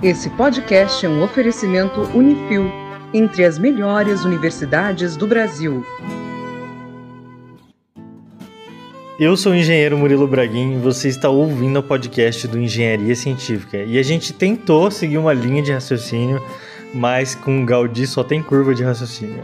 Esse podcast é um oferecimento Unifil, entre as melhores universidades do Brasil. Eu sou o engenheiro Murilo Braguin e você está ouvindo o podcast do Engenharia Científica. E a gente tentou seguir uma linha de raciocínio, mas com o Gaudí só tem curva de raciocínio.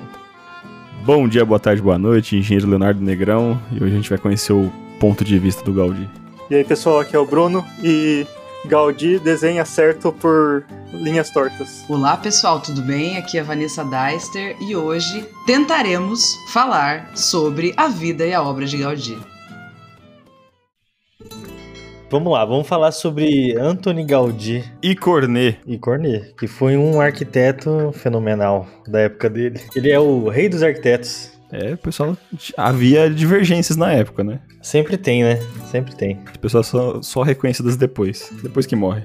Bom dia, boa tarde, boa noite, engenheiro Leonardo Negrão, e hoje a gente vai conhecer o ponto de vista do Gaudí. E aí, pessoal, aqui é o Bruno e Gaudí desenha certo por linhas tortas. Olá, pessoal, tudo bem? Aqui é a Vanessa Deister e hoje tentaremos falar sobre a vida e a obra de Gaudí. Vamos lá, vamos falar sobre Antoni Gaudí E Cornet. e Cornet, que foi um arquiteto fenomenal da época dele. Ele é o rei dos arquitetos. É, o pessoal. Havia divergências na época, né? Sempre tem, né? Sempre tem. As pessoas só, só reconhecidas depois, depois que morre.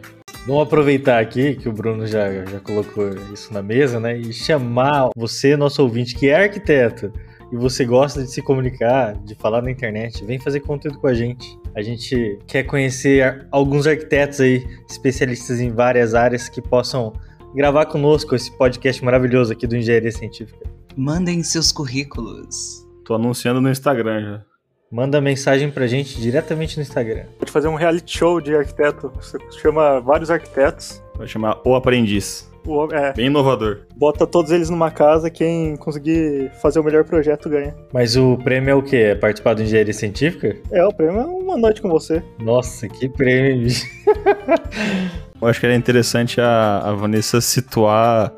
Vamos aproveitar aqui que o Bruno já, já colocou isso na mesa, né? E chamar você, nosso ouvinte, que é arquiteto e você gosta de se comunicar, de falar na internet, vem fazer conteúdo com a gente. A gente quer conhecer alguns arquitetos aí, especialistas em várias áreas, que possam gravar conosco esse podcast maravilhoso aqui do Engenharia Científica. Mandem seus currículos. Tô anunciando no Instagram já. Manda mensagem pra gente diretamente no Instagram. Pode fazer um reality show de arquiteto. Você chama vários arquitetos, Vai chamar O Aprendiz. o- é, Bem inovador. bota todos eles numa casa, quem conseguir fazer o melhor projeto ganha. Mas o prêmio é o quê? É participar do Engenharia Científica? É, o prêmio é uma noite com você. Nossa, que prêmio, bicho. Eu acho que era interessante a, a Vanessa situar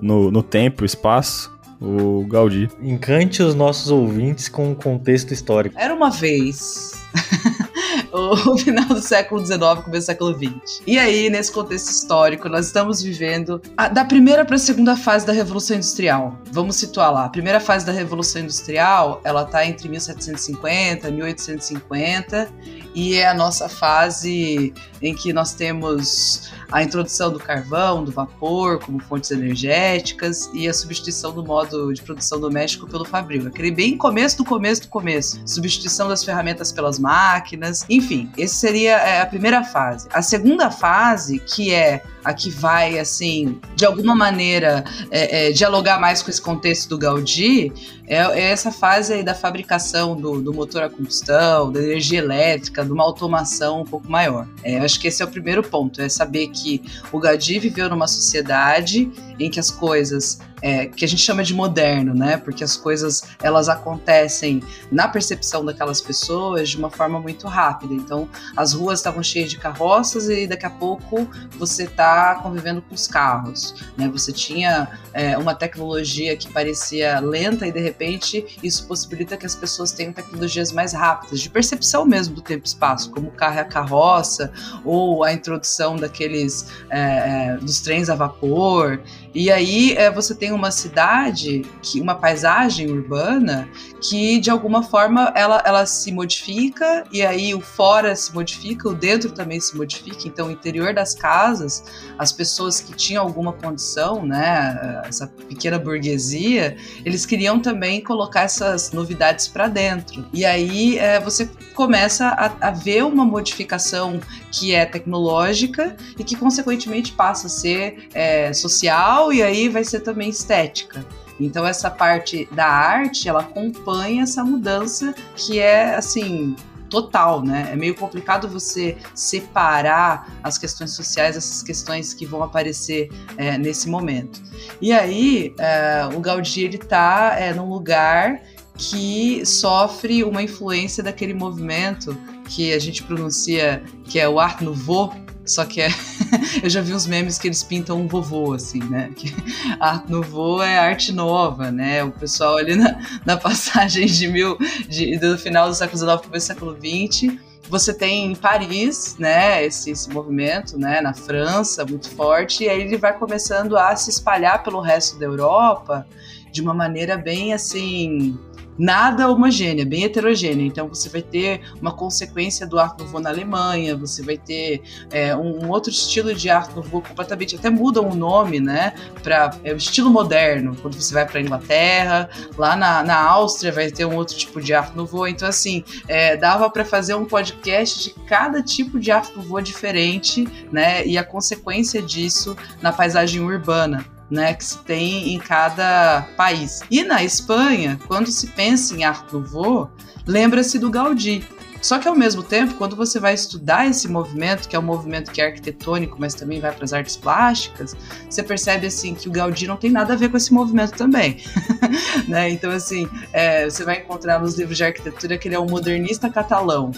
no, no tempo, espaço, o Gaudí. Encante os nossos ouvintes com um contexto histórico. Era uma vez. o final do século XIX, começo do século XX. E aí, nesse contexto histórico, nós estamos vivendo a- da primeira para a segunda fase da Revolução Industrial. Vamos situar lá. A primeira fase da Revolução Industrial, ela tá entre 1750 e 1850 e é a nossa fase em que nós temos a introdução do carvão, do vapor como fontes energéticas e a substituição do modo de produção doméstico pelo fabril. Aquele bem começo do começo do começo. Substituição das ferramentas pelas máquinas. Enfim, essa seria é, a primeira fase. A segunda fase, que é a que vai, assim, de alguma maneira é, é, dialogar mais com esse contexto do Gaudí, é, é essa fase aí da fabricação do, do motor a combustão, da energia elétrica, de uma automação um pouco maior. É, acho que esse é o primeiro ponto, é saber que o Gaudí viveu numa sociedade em que as coisas é, que a gente chama de moderno, né? Porque as coisas elas acontecem na percepção daquelas pessoas de uma forma muito rápida. Então, as ruas estavam cheias de carroças e daqui a pouco você está convivendo com os carros, né? Você tinha é, uma tecnologia que parecia lenta e de repente isso possibilita que as pessoas tenham tecnologias mais rápidas, de percepção mesmo do tempo e espaço, como o carro e a carroça ou a introdução daqueles é, é, dos trens a vapor. E aí é, você tem uma cidade, que, uma paisagem urbana que de alguma forma ela, ela se modifica e aí o fora se modifica, o dentro também se modifica. Então, o interior das casas, as pessoas que tinham alguma condição, né, essa pequena burguesia, eles queriam também colocar essas novidades para dentro. E aí é, você começa a, a ver uma modificação que é tecnológica e que consequentemente passa a ser é, social e aí vai ser também estética. Então essa parte da arte, ela acompanha essa mudança que é assim total, né? É meio complicado você separar as questões sociais, essas questões que vão aparecer é, nesse momento. E aí é, o Gaudí ele tá é, num lugar que sofre uma influência daquele movimento que a gente pronuncia que é o Art Nouveau, só que é. eu já vi uns memes que eles pintam um vovô, assim, né? Que Art Nouveau é arte nova, né? O pessoal ali na, na passagem de mil. De, do final do século XIX, começo do século XX. Você tem em Paris, né, esse, esse movimento, né, na França, muito forte, e aí ele vai começando a se espalhar pelo resto da Europa de uma maneira bem assim nada homogênea, bem heterogênea. Então você vai ter uma consequência do Art Nouveau na Alemanha, você vai ter é, um, um, outro estilo de Art Nouveau completamente, até mudam o nome, né, para é, estilo moderno. Quando você vai para Inglaterra, lá na, na Áustria vai ter um outro tipo de Art Nouveau. Então assim, é, dava para fazer um podcast de cada tipo de Art Nouveau diferente, né, e a consequência disso na paisagem urbana né, que se tem em cada país. E na Espanha, quando se pensa em Art Nouveau, lembra-se do Gaudí. Só que ao mesmo tempo, quando você vai estudar esse movimento, que é um movimento que é arquitetônico, mas também vai para as artes plásticas, você percebe assim que o Gaudí não tem nada a ver com esse movimento também, né? Então assim, é, você vai encontrar nos livros de arquitetura que ele é um modernista catalão,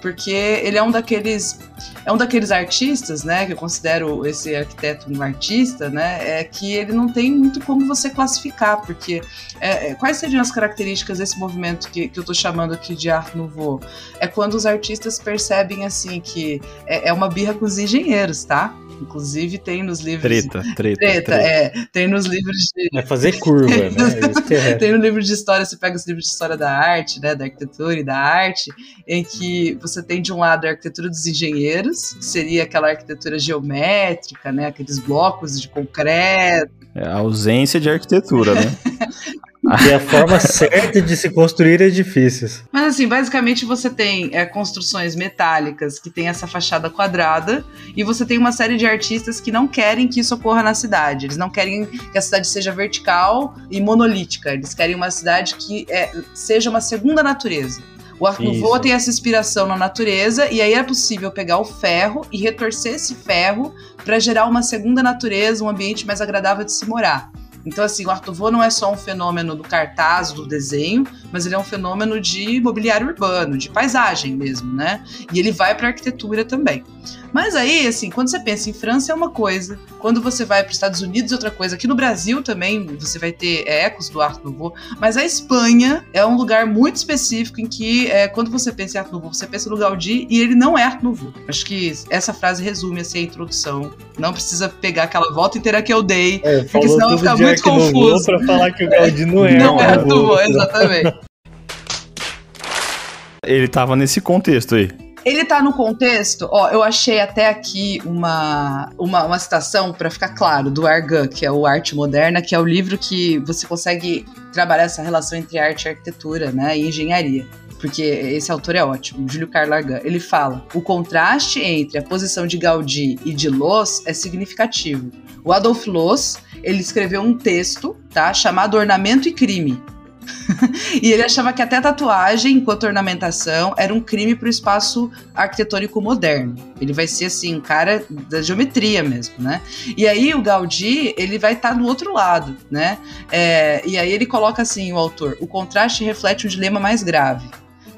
porque ele é um daqueles é um daqueles artistas, né, que eu considero esse arquiteto um artista, né, é que ele não tem muito como você classificar, porque é, é quais seriam as características desse movimento que, que eu estou chamando aqui de Art Nouveau? É quando os artistas percebem assim que é, é uma birra com os engenheiros, tá? Inclusive tem nos livros. Treta, treta. Treta, treta. é. Tem nos livros de. É fazer curva, né? É. tem no livro de história, você pega os livros de história da arte, né? Da arquitetura e da arte, em que você tem de um lado a arquitetura dos engenheiros, que seria aquela arquitetura geométrica, né? Aqueles blocos de concreto. É a ausência de arquitetura, né? Que é a forma certa de se construir edifícios. Mas assim, basicamente você tem é, construções metálicas que tem essa fachada quadrada e você tem uma série de artistas que não querem que isso ocorra na cidade. Eles não querem que a cidade seja vertical e monolítica. Eles querem uma cidade que é, seja uma segunda natureza. O Nouveau tem essa inspiração na natureza e aí é possível pegar o ferro e retorcer esse ferro para gerar uma segunda natureza, um ambiente mais agradável de se morar. Então, assim, o Art Nouveau não é só um fenômeno do cartaz, do desenho, mas ele é um fenômeno de mobiliário urbano, de paisagem mesmo, né? E ele vai para a arquitetura também. Mas aí, assim, quando você pensa em França é uma coisa, quando você vai para os Estados Unidos é outra coisa. Aqui no Brasil também você vai ter é, ecos do Art Nouveau, mas a Espanha é um lugar muito específico em que, é, quando você pensa em Art Nouveau, você pensa no Gaudí e ele não é Art Nouveau. Acho que essa frase resume assim, a introdução. Não precisa pegar aquela volta inteira que eu dei, é, porque senão vai ficar muito confuso. Para falar que o Gaudí não é. Não é Nouveau, exatamente. Ele tava nesse contexto aí. Ele tá no contexto, ó, eu achei até aqui uma, uma, uma citação, para ficar claro, do Argan, que é o Arte Moderna, que é o livro que você consegue trabalhar essa relação entre arte e arquitetura, né, e engenharia porque esse autor é ótimo, Júlio Carlos Argan. Ele fala: o contraste entre a posição de Gaudí e de Loos é significativo. O Adolf Loos ele escreveu um texto, tá, chamado Ornamento e Crime, e ele achava que até tatuagem, enquanto ornamentação, era um crime para o espaço arquitetônico moderno. Ele vai ser assim, um cara da geometria mesmo, né? E aí o Gaudí, ele vai estar tá outro lado, né? É, e aí ele coloca assim, o autor, o contraste reflete um dilema mais grave.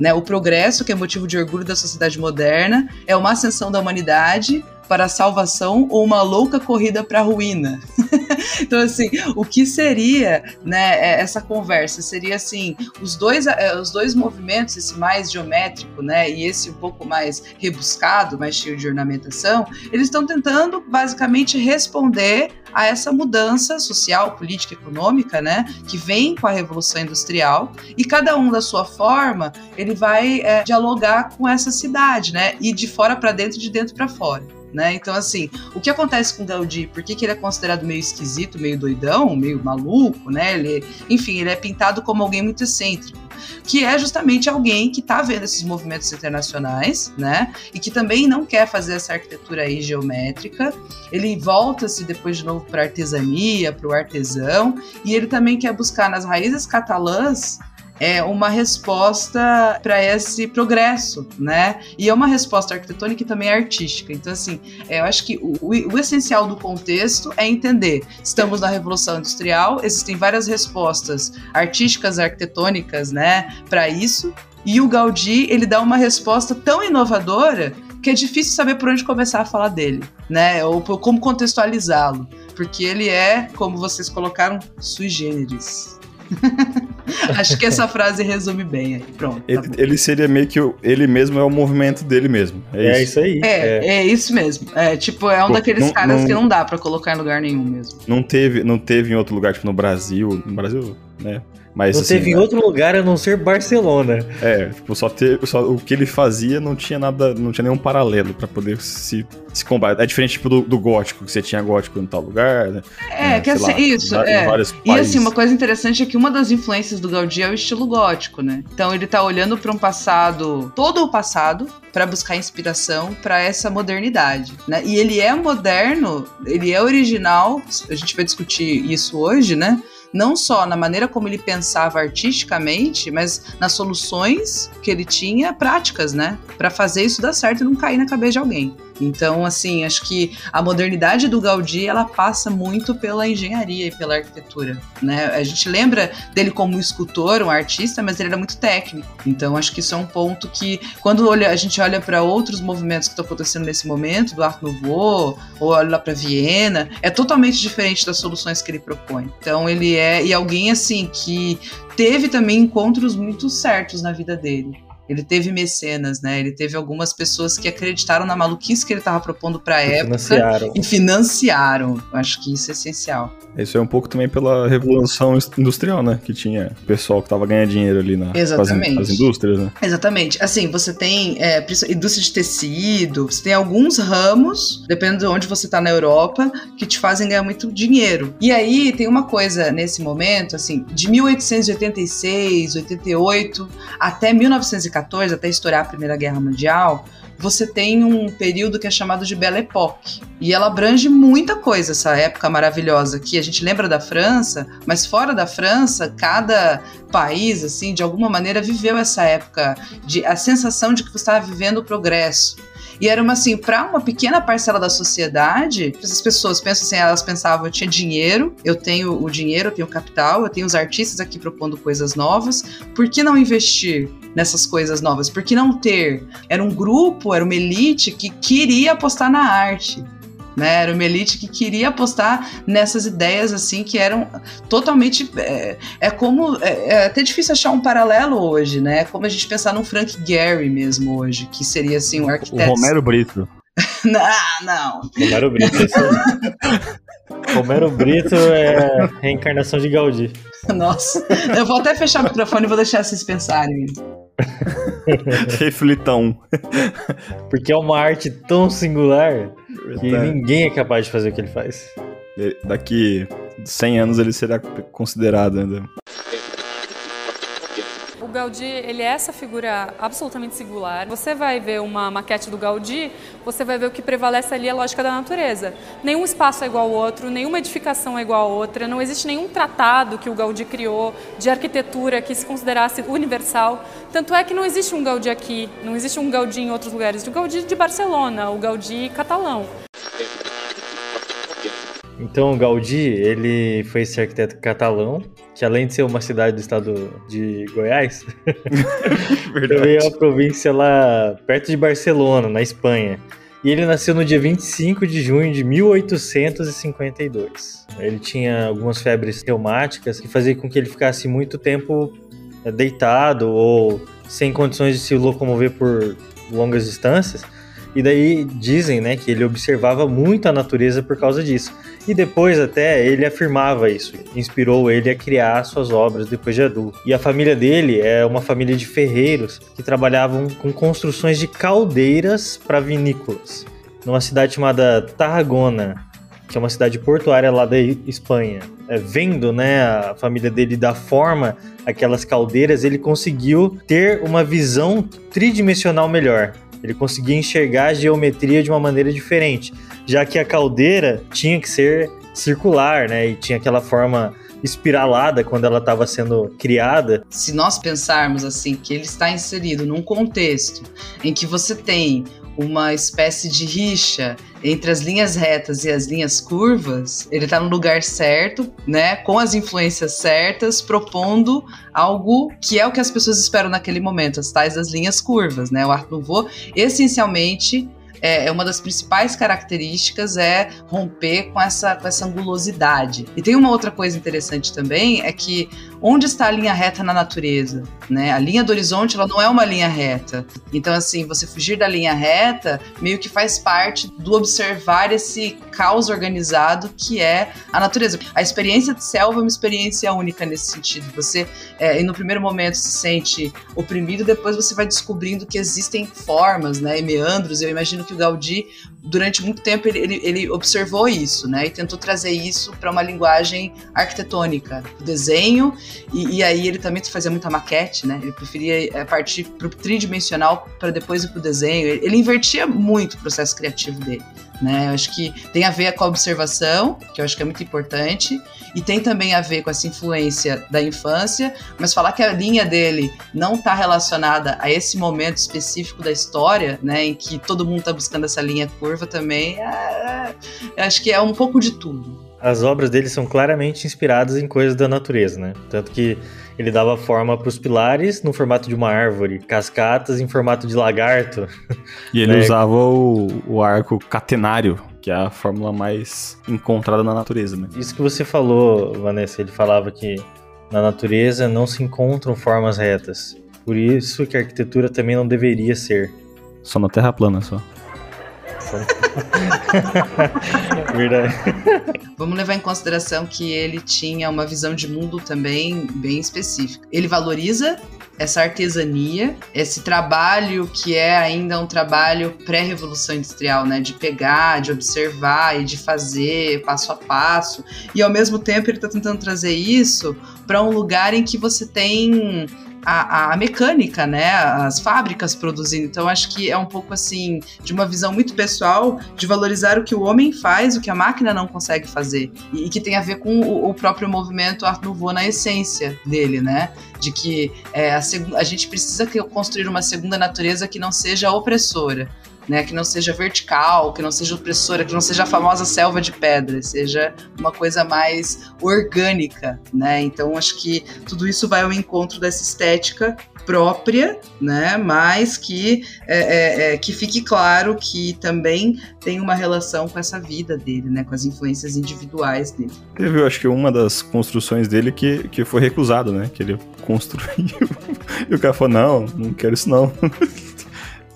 Né, o progresso, que é motivo de orgulho da sociedade moderna, é uma ascensão da humanidade para a salvação ou uma louca corrida para a ruína. então, assim, o que seria né, é, essa conversa? Seria assim: os dois, é, os dois movimentos, esse mais geométrico né, e esse um pouco mais rebuscado, mais cheio de ornamentação, eles estão tentando basicamente responder a essa mudança social, política, econômica, né, que vem com a revolução industrial e cada um da sua forma ele vai é, dialogar com essa cidade, né, e de fora para dentro, de dentro para fora. Né? Então, assim, o que acontece com o Gaudí? Por que, que ele é considerado meio esquisito, meio doidão, meio maluco, né? Ele, enfim, ele é pintado como alguém muito excêntrico, que é justamente alguém que está vendo esses movimentos internacionais, né? E que também não quer fazer essa arquitetura aí geométrica. Ele volta-se depois de novo para artesania, para o artesão, e ele também quer buscar nas raízes catalãs é uma resposta para esse progresso, né? E é uma resposta arquitetônica e também artística. Então, assim, é, eu acho que o, o, essencial do contexto é entender: estamos na Revolução Industrial, existem várias respostas artísticas, arquitetônicas, né, para isso. E o Gaudí, ele dá uma resposta tão inovadora que é difícil saber por onde começar a falar dele, né? Ou como contextualizá-lo, porque ele é, como vocês colocaram, sui generis. Acho que essa frase resume bem aí. Pronto. Ele, tá ele seria meio que o, ele mesmo é o movimento dele mesmo. É, é isso. isso. aí. É, é, é. isso mesmo. É tipo, é um Pô, daqueles não, caras não, que não dá para colocar em lugar nenhum mesmo. Não teve, não teve em outro lugar, tipo no Brasil. No Brasil, né? Mas, não assim, teve em outro lugar a não ser Barcelona. É, tipo, só ter. Só, o que ele fazia não tinha nada. Não tinha nenhum paralelo pra poder se, se combater. É diferente, tipo, do, do gótico, que você tinha gótico em tal lugar, né? É, É, que assim, lá, isso, em é. vários E assim, uma coisa interessante é que uma das influências do Gaudí é o estilo gótico, né? Então ele tá olhando para um passado, todo o passado, para buscar inspiração para essa modernidade, né? E ele é moderno, ele é original, a gente vai discutir isso hoje, né? Não só na maneira como ele pensava artisticamente, mas nas soluções que ele tinha práticas, né? Para fazer isso dar certo e não cair na cabeça de alguém. Então, assim, acho que a modernidade do Gaudí, ela passa muito pela engenharia e pela arquitetura, né? A gente lembra dele como escultor, um artista, mas ele era muito técnico. Então, acho que isso é um ponto que, quando a gente olha para outros movimentos que estão acontecendo nesse momento, do Art Nouveau, ou olha lá para Viena, é totalmente diferente das soluções que ele propõe. Então, ele é, e alguém, assim, que teve também encontros muito certos na vida dele. Ele teve mecenas, né? Ele teve algumas pessoas que acreditaram na maluquice que ele estava propondo para a época Financiaram. e financiaram. Acho que isso é essencial. Isso é um pouco também pela revolução industrial, né? Que tinha pessoal que tava ganhando dinheiro ali na, com as Exatamente. indústrias, né? Exatamente. Assim, você tem é, indústria de tecido, você tem alguns ramos, dependendo de onde você está na Europa, que te fazem ganhar muito dinheiro. E aí tem uma coisa nesse momento, assim, de 1886, 88 até 1914, até estourar a Primeira Guerra Mundial, você tem um período que é chamado de Belle Époque. E ela abrange muita coisa, essa época maravilhosa que a gente lembra da França, mas fora da França, cada país, assim, de alguma maneira viveu essa época, de a sensação de que você estava vivendo o progresso. E era uma assim, para uma pequena parcela da sociedade, essas pessoas pensam assim, elas pensavam, eu tinha dinheiro, eu tenho o dinheiro, eu tenho o capital, eu tenho os artistas aqui propondo coisas novas, por que não investir nessas coisas novas? Por que não ter? Era um grupo, era uma elite que queria apostar na arte. Né? Era uma elite que queria apostar nessas ideias assim que eram totalmente é, é como é, é até difícil achar um paralelo hoje, né? É como a gente pensar num Frank Gehry mesmo hoje, que seria assim um O arquiteto. Romero Brito. Não, não. Romero Brito. esse- Romero Brito é reencarnação de Gaudí. Nossa. Eu vou até fechar o microfone e vou deixar vocês pensarem. Reflitão. Porque é uma arte tão singular que Tá. ninguém é capaz de fazer o que ele faz. Daqui 100 anos ele será considerado ainda. Gaudí, ele é essa figura absolutamente singular. Você vai ver uma maquete do Gaudí, você vai ver o que prevalece ali é a lógica da natureza. Nenhum espaço é igual ao outro, nenhuma edificação é igual a outra, não existe nenhum tratado que o Gaudí criou de arquitetura que se considerasse universal. Tanto é que não existe um Gaudí aqui, não existe um Gaudí em outros lugares. O Gaudí de Barcelona, o Gaudí catalão. Então, Gaudí, ele foi esse arquiteto catalão, que além de ser uma cidade do estado de Goiás, também é uma província lá perto de Barcelona, na Espanha. E ele nasceu no dia 25 de junho de 1852. Ele tinha algumas febres reumáticas que faziam com que ele ficasse muito tempo eh, deitado ou sem condições de se locomover por longas distâncias. E daí dizem, né, que ele observava muito a natureza por causa disso. E depois até ele afirmava isso, inspirou ele a criar suas obras depois de adulto. E a família dele é uma família de ferreiros que trabalhavam com construções de caldeiras para vinícolas, numa cidade chamada Tarragona, que é uma cidade portuária lá da Espanha. É, vendo, né, a família dele da forma aquelas caldeiras, ele conseguiu ter uma visão tridimensional melhor. Ele conseguia enxergar a geometria de uma maneira diferente, já que a caldeira tinha que ser circular, né? E tinha aquela forma espiralada quando ela estava sendo criada. Se nós pensarmos assim que ele está inserido num contexto em que você tem uma espécie de rixa entre as linhas retas e as linhas curvas, ele está no lugar certo, né, com as influências certas, propondo algo que é o que as pessoas esperam naquele momento, as tais das linhas curvas, né? O Art Nouveau, essencialmente, é, é uma das principais características é romper com essa, com essa angulosidade. E tem uma outra coisa interessante também, é que onde está a linha reta na natureza, né? A linha do horizonte, ela não é uma linha reta. Então, assim, você fugir da linha reta meio que faz parte do observar esse caos organizado que é a natureza. A experiência de selva é uma experiência única nesse sentido. Você, é, no primeiro momento, se sente oprimido, depois você vai descobrindo que existem formas, né, e meandros. Eu imagino que o Gaudí, durante muito tempo, ele, ele, ele observou isso, né, e tentou trazer isso para uma linguagem arquitetônica, o desenho, e, e, aí ele também fazia muita maquete, né, ele preferia é, partir para o tridimensional para depois ir para o desenho. Ele, ele invertia muito o processo criativo dele. Né? Eu acho que tem a ver com a observação, que eu acho que é muito importante, e tem também a ver com essa influência da infância, mas falar que a linha dele não está relacionada a esse momento específico da história, né, em que todo mundo está buscando essa linha curva também, é, eu acho que é um pouco de tudo. As obras dele são claramente inspiradas em coisas da natureza, né? Tanto que ele dava forma para os pilares no formato de uma árvore, cascatas em formato de lagarto. E ele né? usava o, o arco catenário, que é a fórmula mais encontrada na natureza, né? Isso que você falou, Vanessa, ele falava que na natureza não se encontram formas retas. Por isso que a arquitetura também não deveria ser. Só na Terra plana, só. Verdade. Vamos levar em consideração que ele tinha uma visão de mundo também bem específica. Ele valoriza essa artesania, esse trabalho que é ainda um trabalho pré-revolução industrial, né? De pegar, de observar e de fazer passo a passo. E ao mesmo tempo ele está tentando trazer isso para um lugar em que você tem a, a, mecânica, né? As fábricas produzindo. Então, acho que é um pouco assim, de uma visão muito pessoal, de valorizar o que o homem faz, o que a máquina não consegue fazer. E, e que tem a ver com o, o, próprio movimento Art Nouveau na essência dele, né? De que é, a, a gente precisa construir uma segunda natureza que não seja opressora né? Que não seja vertical, que não seja opressora, que não seja a famosa selva de pedra, seja uma coisa mais orgânica, né? Então acho que tudo isso vai ao encontro dessa estética própria, né? Mas que é, é, é, que fique claro que também tem uma relação com essa vida dele, né? Com as influências individuais dele. Teve, eu acho que uma das construções dele que, que foi recusado, né? Que ele construiu e o cara falou não, não quero isso não.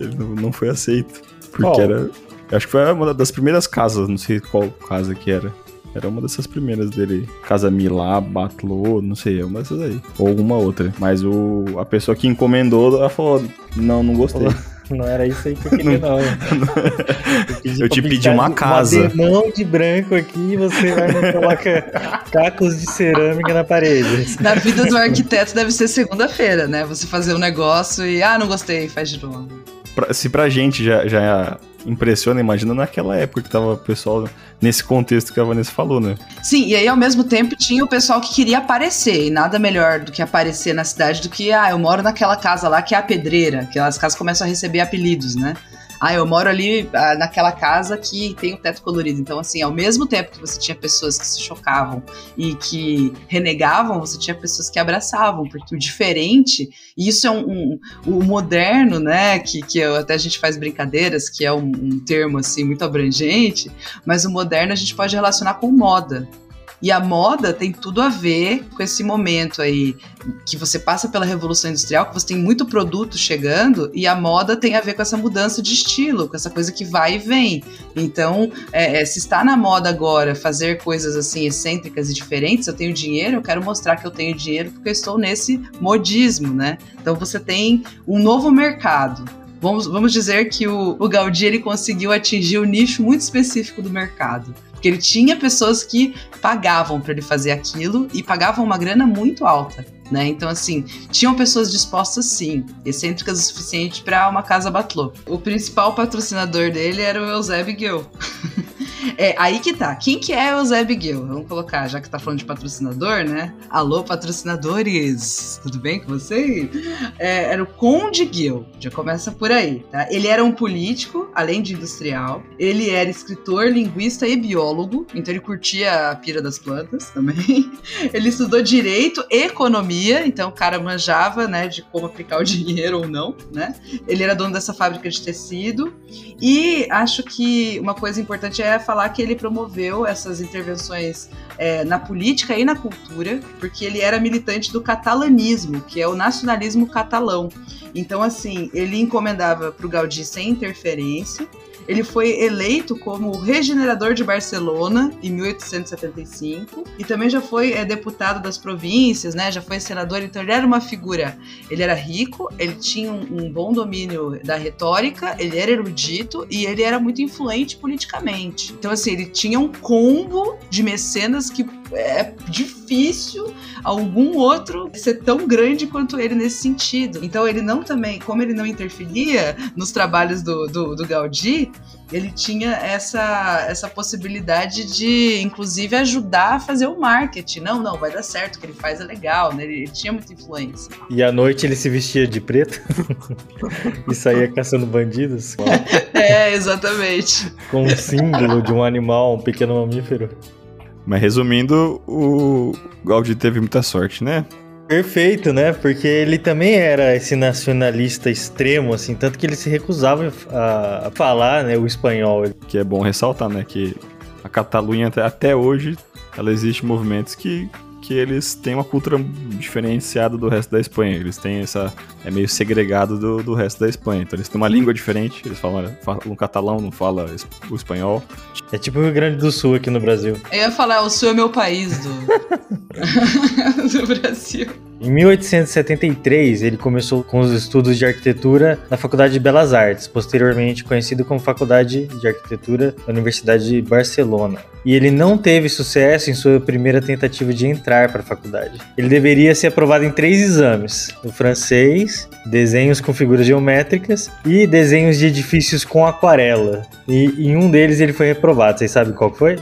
Ele não, não foi aceito. Porque oh. era. Acho que foi uma das primeiras casas, não sei qual casa que era. Era uma dessas primeiras dele. Casa Milá, Batlô, não sei, é uma dessas aí. Ou alguma outra. Mas o, a pessoa que encomendou, ela falou: Não, não gostei. Não era isso aí que eu queria, não. Eu, eu te pedi uma casa. Uma mão de branco aqui e você vai me colocar cacos de cerâmica na parede. Na vida do arquiteto deve ser segunda-feira, né? Você fazer um negócio e, ah, não gostei, faz de novo pra, se pra gente já, já impressiona, imagina naquela época que tava o pessoal nesse contexto que a Vanessa falou, né? Sim, e aí ao mesmo tempo tinha o pessoal que queria aparecer, e nada melhor do que aparecer na cidade do que, ah, eu moro naquela casa lá que é a pedreira, que as casas começam a receber apelidos, né? Ah, eu moro ali ah, naquela casa que tem o teto colorido. Então, assim, ao mesmo tempo que você tinha pessoas que se chocavam e que renegavam, você tinha pessoas que abraçavam, porque o diferente, e isso é um, um o moderno, né, que, que até a gente faz brincadeiras, que é um, um termo, assim, muito abrangente, mas o moderno a gente pode relacionar com moda. E a moda tem tudo a ver com esse momento aí que você passa pela revolução industrial, que você tem muito produto chegando e a moda tem a ver com essa mudança de estilo, com essa coisa que vai e vem. Então, é, é, se está na moda agora fazer coisas assim excêntricas e diferentes, eu tenho dinheiro, eu quero mostrar que eu tenho dinheiro porque eu estou nesse modismo, né? Então você tem um novo mercado. Vamos, vamos dizer que o, o Gaudí ele conseguiu atingir um nicho muito específico do mercado. Porque ele tinha pessoas que pagavam para ele fazer aquilo e pagavam uma grana muito alta. Né? Então, assim, tinham pessoas dispostas, sim, excêntricas o suficiente para uma casa batlô. O principal patrocinador dele era o Eusébio Guill. É, aí que tá. Quem que é o Zé Biguel? Vamos colocar, já que tá falando de patrocinador, né? Alô, patrocinadores! Tudo bem com vocês? É, era o Conde Gil, já começa por aí, tá? Ele era um político, além de industrial. Ele era escritor, linguista e biólogo, então ele curtia a pira das plantas também. Ele estudou direito e economia, então o cara manjava, né, de como aplicar o dinheiro ou não, né? Ele era dono dessa fábrica de tecido. E acho que uma coisa importante é falar falar que ele promoveu essas intervenções é, na política e na cultura, porque ele era militante do catalanismo, que é o nacionalismo catalão. Então, assim, ele encomendava para o Gaudí sem interferência, ele foi eleito como regenerador de Barcelona em 1875 e também já foi é, deputado das províncias, né? Já foi senador, então ele era uma figura. Ele era rico, ele tinha um, um bom domínio da retórica, ele era erudito e ele era muito influente politicamente. Então assim, ele tinha um combo de mecenas que é difícil algum outro ser tão grande quanto ele nesse sentido. Então ele não também, como ele não interferia nos trabalhos do, do, do Gaudí, ele tinha essa, essa possibilidade de, inclusive, ajudar a fazer o marketing. Não, não, vai dar certo, o que ele faz é legal, né? Ele, ele tinha muita influência. E à noite ele se vestia de preto e saía caçando bandidos. É, exatamente. Com um símbolo de um animal, um pequeno mamífero. Mas resumindo, o Gaudí teve muita sorte, né? Perfeito, né? Porque ele também era esse nacionalista extremo, assim, tanto que ele se recusava a, falar né, o espanhol. Que é bom ressaltar, né? Que a Catalunha até, até hoje, ela existe movimentos que que eles têm uma cultura diferenciada do resto da Espanha. Eles têm essa. É meio segregado do, do resto da Espanha. Então eles têm uma língua diferente. Eles falam, falam catalão, não falam o espanhol. É tipo o Rio Grande do Sul aqui no Brasil. Eu ia falar, o Sul é meu país do, do Brasil. Em 1873, ele começou com os estudos de arquitetura na Faculdade de Belas Artes, posteriormente conhecido como Faculdade de Arquitetura da Universidade de Barcelona. E ele não teve sucesso em sua primeira tentativa de entrar para a faculdade. Ele deveria ser aprovado em três exames: o francês, desenhos com figuras geométricas e desenhos de edifícios com aquarela. E em um deles ele foi reprovado. Vocês sabem qual foi?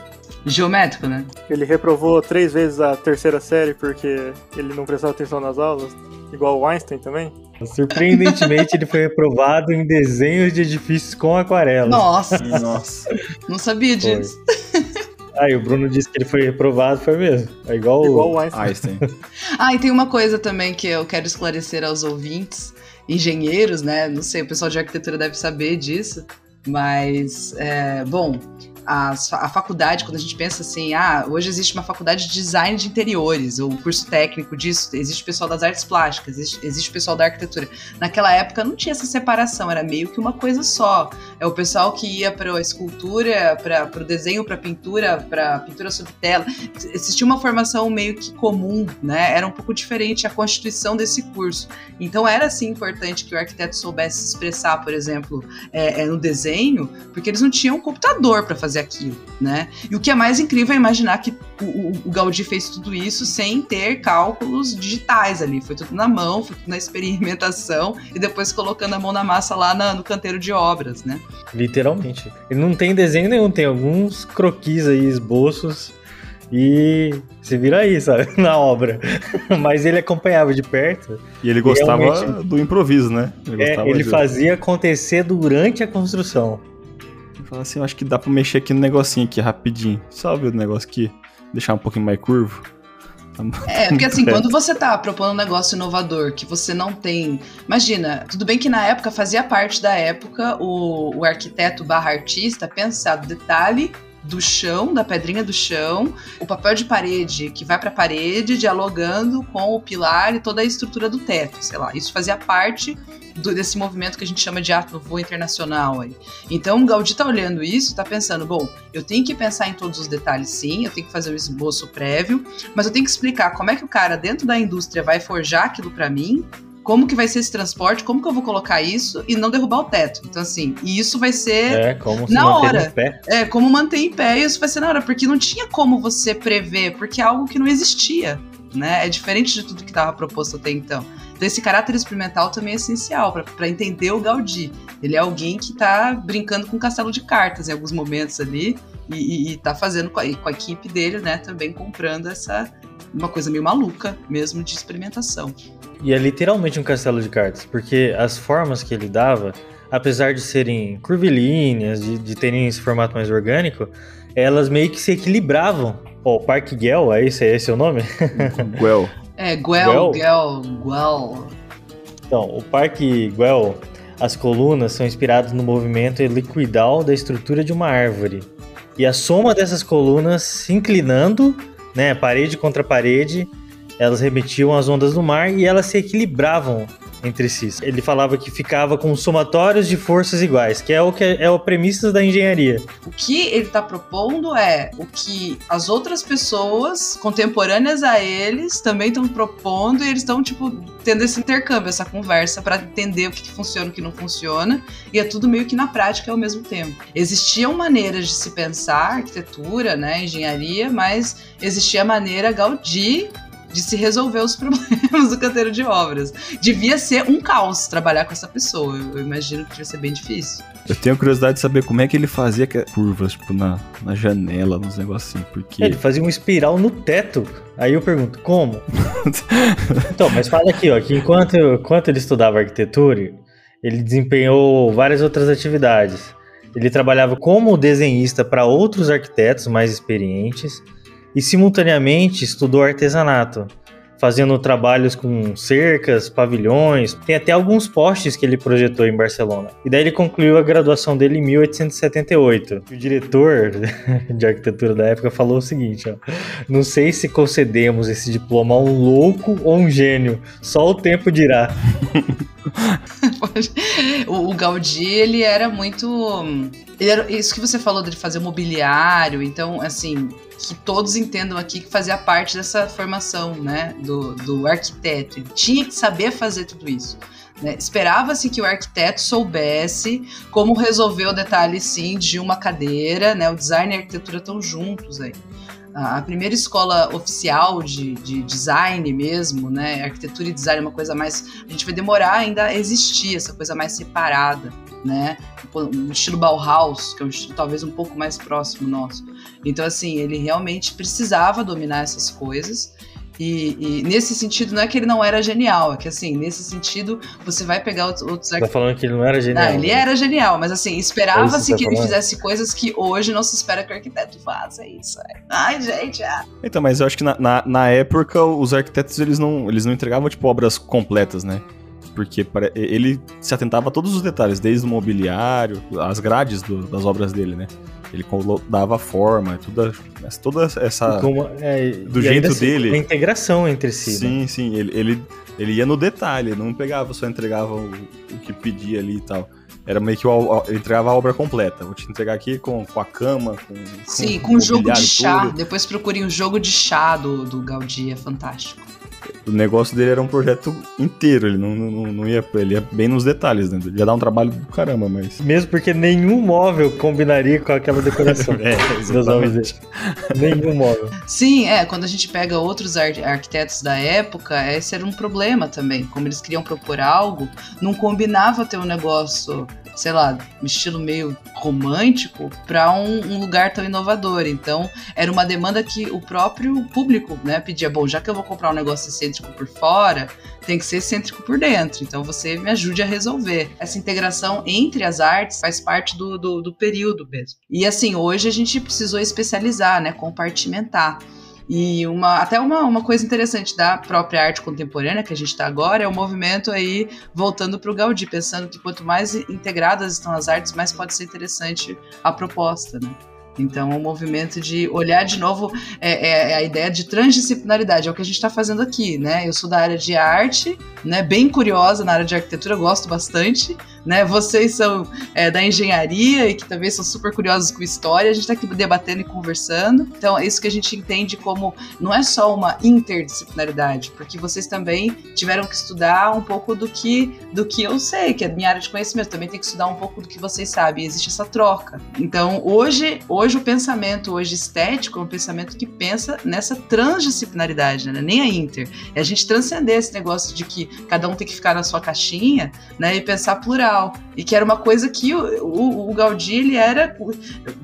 Geométrico, né? Ele reprovou três vezes a terceira série porque ele não prestava atenção nas aulas, igual o Einstein também. Surpreendentemente, ele foi reprovado em desenhos de edifícios com aquarela. Nossa! Nossa. Não sabia disso. Aí, o Bruno disse que ele foi reprovado, foi mesmo. É igual, Igual o o... Einstein. Einstein. Ah, e tem uma coisa também que eu quero esclarecer aos ouvintes, engenheiros, né? Não sei, o pessoal de arquitetura deve saber disso, mas, é, bom, a, a faculdade, quando a gente pensa assim, ah, hoje existe uma faculdade de design de interiores, ou curso técnico disso, existe pessoal das artes plásticas, existe, existe pessoal da arquitetura. Naquela época não tinha essa separação, era meio que uma coisa só. É o pessoal que ia para a escultura, para o desenho, para pintura, para pintura sobre tela. Existia uma formação meio que comum, né? Era um pouco diferente a constituição desse curso. Então era assim importante que o arquiteto soubesse se expressar, por exemplo, é, é, no desenho, porque eles não tinham um computador para fazer aquilo, né? E o que é mais incrível é imaginar que o, o, Gaudí fez tudo isso sem ter cálculos digitais ali. Foi tudo na mão, foi tudo na experimentação e depois colocando a mão na massa lá na, no canteiro de obras, né? Literalmente. Ele não tem desenho nenhum, tem alguns croquis aí, esboços. E se vira aí, sabe? Na obra. Mas ele acompanhava de perto. E ele gostava Realmente. do improviso, né? Ele, É, ele de- fazia acontecer durante a construção. Falava assim, eu acho que dá pra mexer aqui no negocinho aqui rapidinho. Só ver o negócio aqui, deixar um pouquinho mais curvo. Tá. É, porque assim, quando você tá propondo um negócio inovador que você não tem. Imagina, tudo bem que na época fazia parte da época o, o arquiteto barra artista pensar do detalhe do chão, da pedrinha do chão, o papel de parede que vai pra parede, dialogando com o pilar e toda a estrutura do teto, sei lá. Isso fazia parte do- desse movimento que a gente chama de arte nouveau internacional aí. Então o Gaudí tá olhando isso, tá pensando, bom, eu tenho que pensar em todos os detalhes sim, eu tenho que fazer o esboço prévio, mas eu tenho que explicar como é que o cara dentro da indústria vai forjar aquilo para mim, como que vai ser esse transporte, como que eu vou colocar isso e não derrubar o teto. Então assim, e isso vai ser É, como se Na hora. em pé. é, como manter em pé, e isso vai ser na hora, porque não tinha como você prever, porque é algo que não existia, né? É diferente de tudo que estava proposto até então. Então esse caráter experimental também é essencial para entender o Gaudí. Ele é alguém que tá brincando com um castelo de cartas em alguns momentos ali e, e, e tá fazendo com a, com a equipe dele, né, também comprando essa uma coisa meio maluca mesmo de experimentação. E é literalmente um castelo de cartas, porque as formas que ele dava, apesar de serem curvilíneas, de, de terem esse formato mais orgânico, elas meio que se equilibravam. Ó, o Parque Guel, é esse, é esse o nome? Guel. É, Guel, Guel? Guel. Então, o Parque Guel, as colunas são inspiradas no movimento helicoidal da estrutura de uma árvore. E a soma dessas colunas se inclinando, né, parede contra parede, elas remetiam as ondas do mar e elas se equilibravam entre si. Ele falava que ficava com somatórios de forças iguais, que é o que é a premissa da engenharia. O que ele está propondo é o que as outras pessoas contemporâneas a eles também estão propondo e eles estão tipo tendo esse intercâmbio, essa conversa para entender o que, que funciona, o que não funciona, e é tudo meio que na prática ao mesmo tempo. Existiam maneiras de se pensar arquitetura, né, engenharia, mas existia a maneira Gaudí de se resolver os problemas do canteiro de obras. Devia ser um caos trabalhar com essa pessoa. Eu, eu imagino que devia ser bem difícil. Eu tenho curiosidade de saber como é que ele fazia curvas, tipo, na, na janela, nos negocinhos, porque... É, ele fazia um espiral no teto. Aí eu pergunto, como? então, mas fala aqui, ó, que enquanto, enquanto ele estudava arquitetura, ele desempenhou várias outras atividades. Ele trabalhava como desenhista para outros arquitetos mais experientes, e simultaneamente estudou artesanato, fazendo trabalhos com cercas, pavilhões, tem até alguns postes que ele projetou em Barcelona. E daí ele concluiu a graduação dele em 1878. O diretor de arquitetura da época falou o seguinte: ó, não sei se concedemos esse diploma a um louco ou um gênio, só o tempo dirá. o, Gaudí, ele era muito. Ele era, isso que você falou de fazer mobiliário, então, assim, que todos entendam aqui que fazia parte dessa formação, né, do, do arquiteto. Ele tinha que saber fazer tudo isso. Né? Esperava-se que o arquiteto soubesse como resolver o detalhe, sim, de uma cadeira, né? O design e a arquitetura estão juntos aí. A primeira escola oficial de, de design mesmo, né? Arquitetura e design é uma coisa mais. A gente vai demorar ainda a existir, essa coisa mais separada né? Um estilo Bauhaus, que é um estilo talvez um pouco mais próximo nosso. Então, assim, ele realmente precisava dominar essas coisas. E, e, nesse sentido, não é que ele não era genial, é que assim, nesse sentido, você vai pegar outros, outros Tá falando que ele não era genial. Não, ele né? era genial, mas assim, esperava-se é que, tá que ele fizesse coisas que hoje não se espera que o arquiteto faça isso. Ai, gente, ah. Então, mas eu acho que na, na, na época os arquitetos eles não, eles não entregavam tipo obras completas, né? Porque ele se atentava a todos os detalhes, desde o mobiliário, as grades do, das obras dele, né? Ele dava forma, toda, toda essa. Como, é, do jeito assim, dele. A integração entre si. Sim, né? sim. Ele, ele, ele ia no detalhe, não pegava, só entregava o, o que pedia ali e tal. Era meio que o, ele entregava a obra completa. Vou te entregar aqui com, com a cama, com. Sim, com, com o jogo de chá. Tudo. Depois procurem o jogo de chá do, do Gaudí, é fantástico o negócio dele era um projeto inteiro, ele não, não, não ia, ele ia bem nos detalhes, né? Ia dar um trabalho do caramba, mas. Mesmo porque nenhum móvel combinaria com aquela decoração é, homens Nenhum móvel. Sim, é, quando a gente pega outros arquitetos da época, esse era um problema também. Como eles queriam propor algo, não combinava ter um negócio sei lá, um estilo meio romântico para um, um, lugar tão inovador. Então, era uma demanda que o próprio público né, pedia: bom, já que eu vou comprar um negócio excêntrico por fora, tem que ser excêntrico por dentro. Então, você me ajude a resolver. Essa integração entre as artes faz parte do, do, do período mesmo. E assim, hoje a gente precisou especializar, né, compartimentar. E uma, até uma, uma coisa interessante da própria arte contemporânea que a gente está agora é o movimento aí voltando para o Gaudí, pensando que quanto mais integradas estão as artes, mais pode ser interessante a proposta, né? Então, o um movimento de olhar de novo é, é, é, a ideia de transdisciplinaridade, é o que a gente está fazendo aqui, né? Eu sou da área de arte, né? Bem curiosa na área de arquitetura, gosto bastante, né? Vocês são é, da engenharia e que também são super curiosos com história. A gente está aqui debatendo e conversando. Então, é isso que a gente entende como não é só uma interdisciplinaridade, porque vocês também tiveram que estudar um pouco do que do que eu sei, que é minha área de conhecimento. Também tem que estudar um pouco do que vocês sabem. Existe essa troca. Então, hoje, hoje o pensamento hoje estético é um pensamento que pensa nessa transdisciplinaridade, né? Nem a inter. É a gente transcender esse negócio de que cada um tem que ficar na sua caixinha, né? E pensar plural e que era uma coisa que o, o, o Gaudí ele era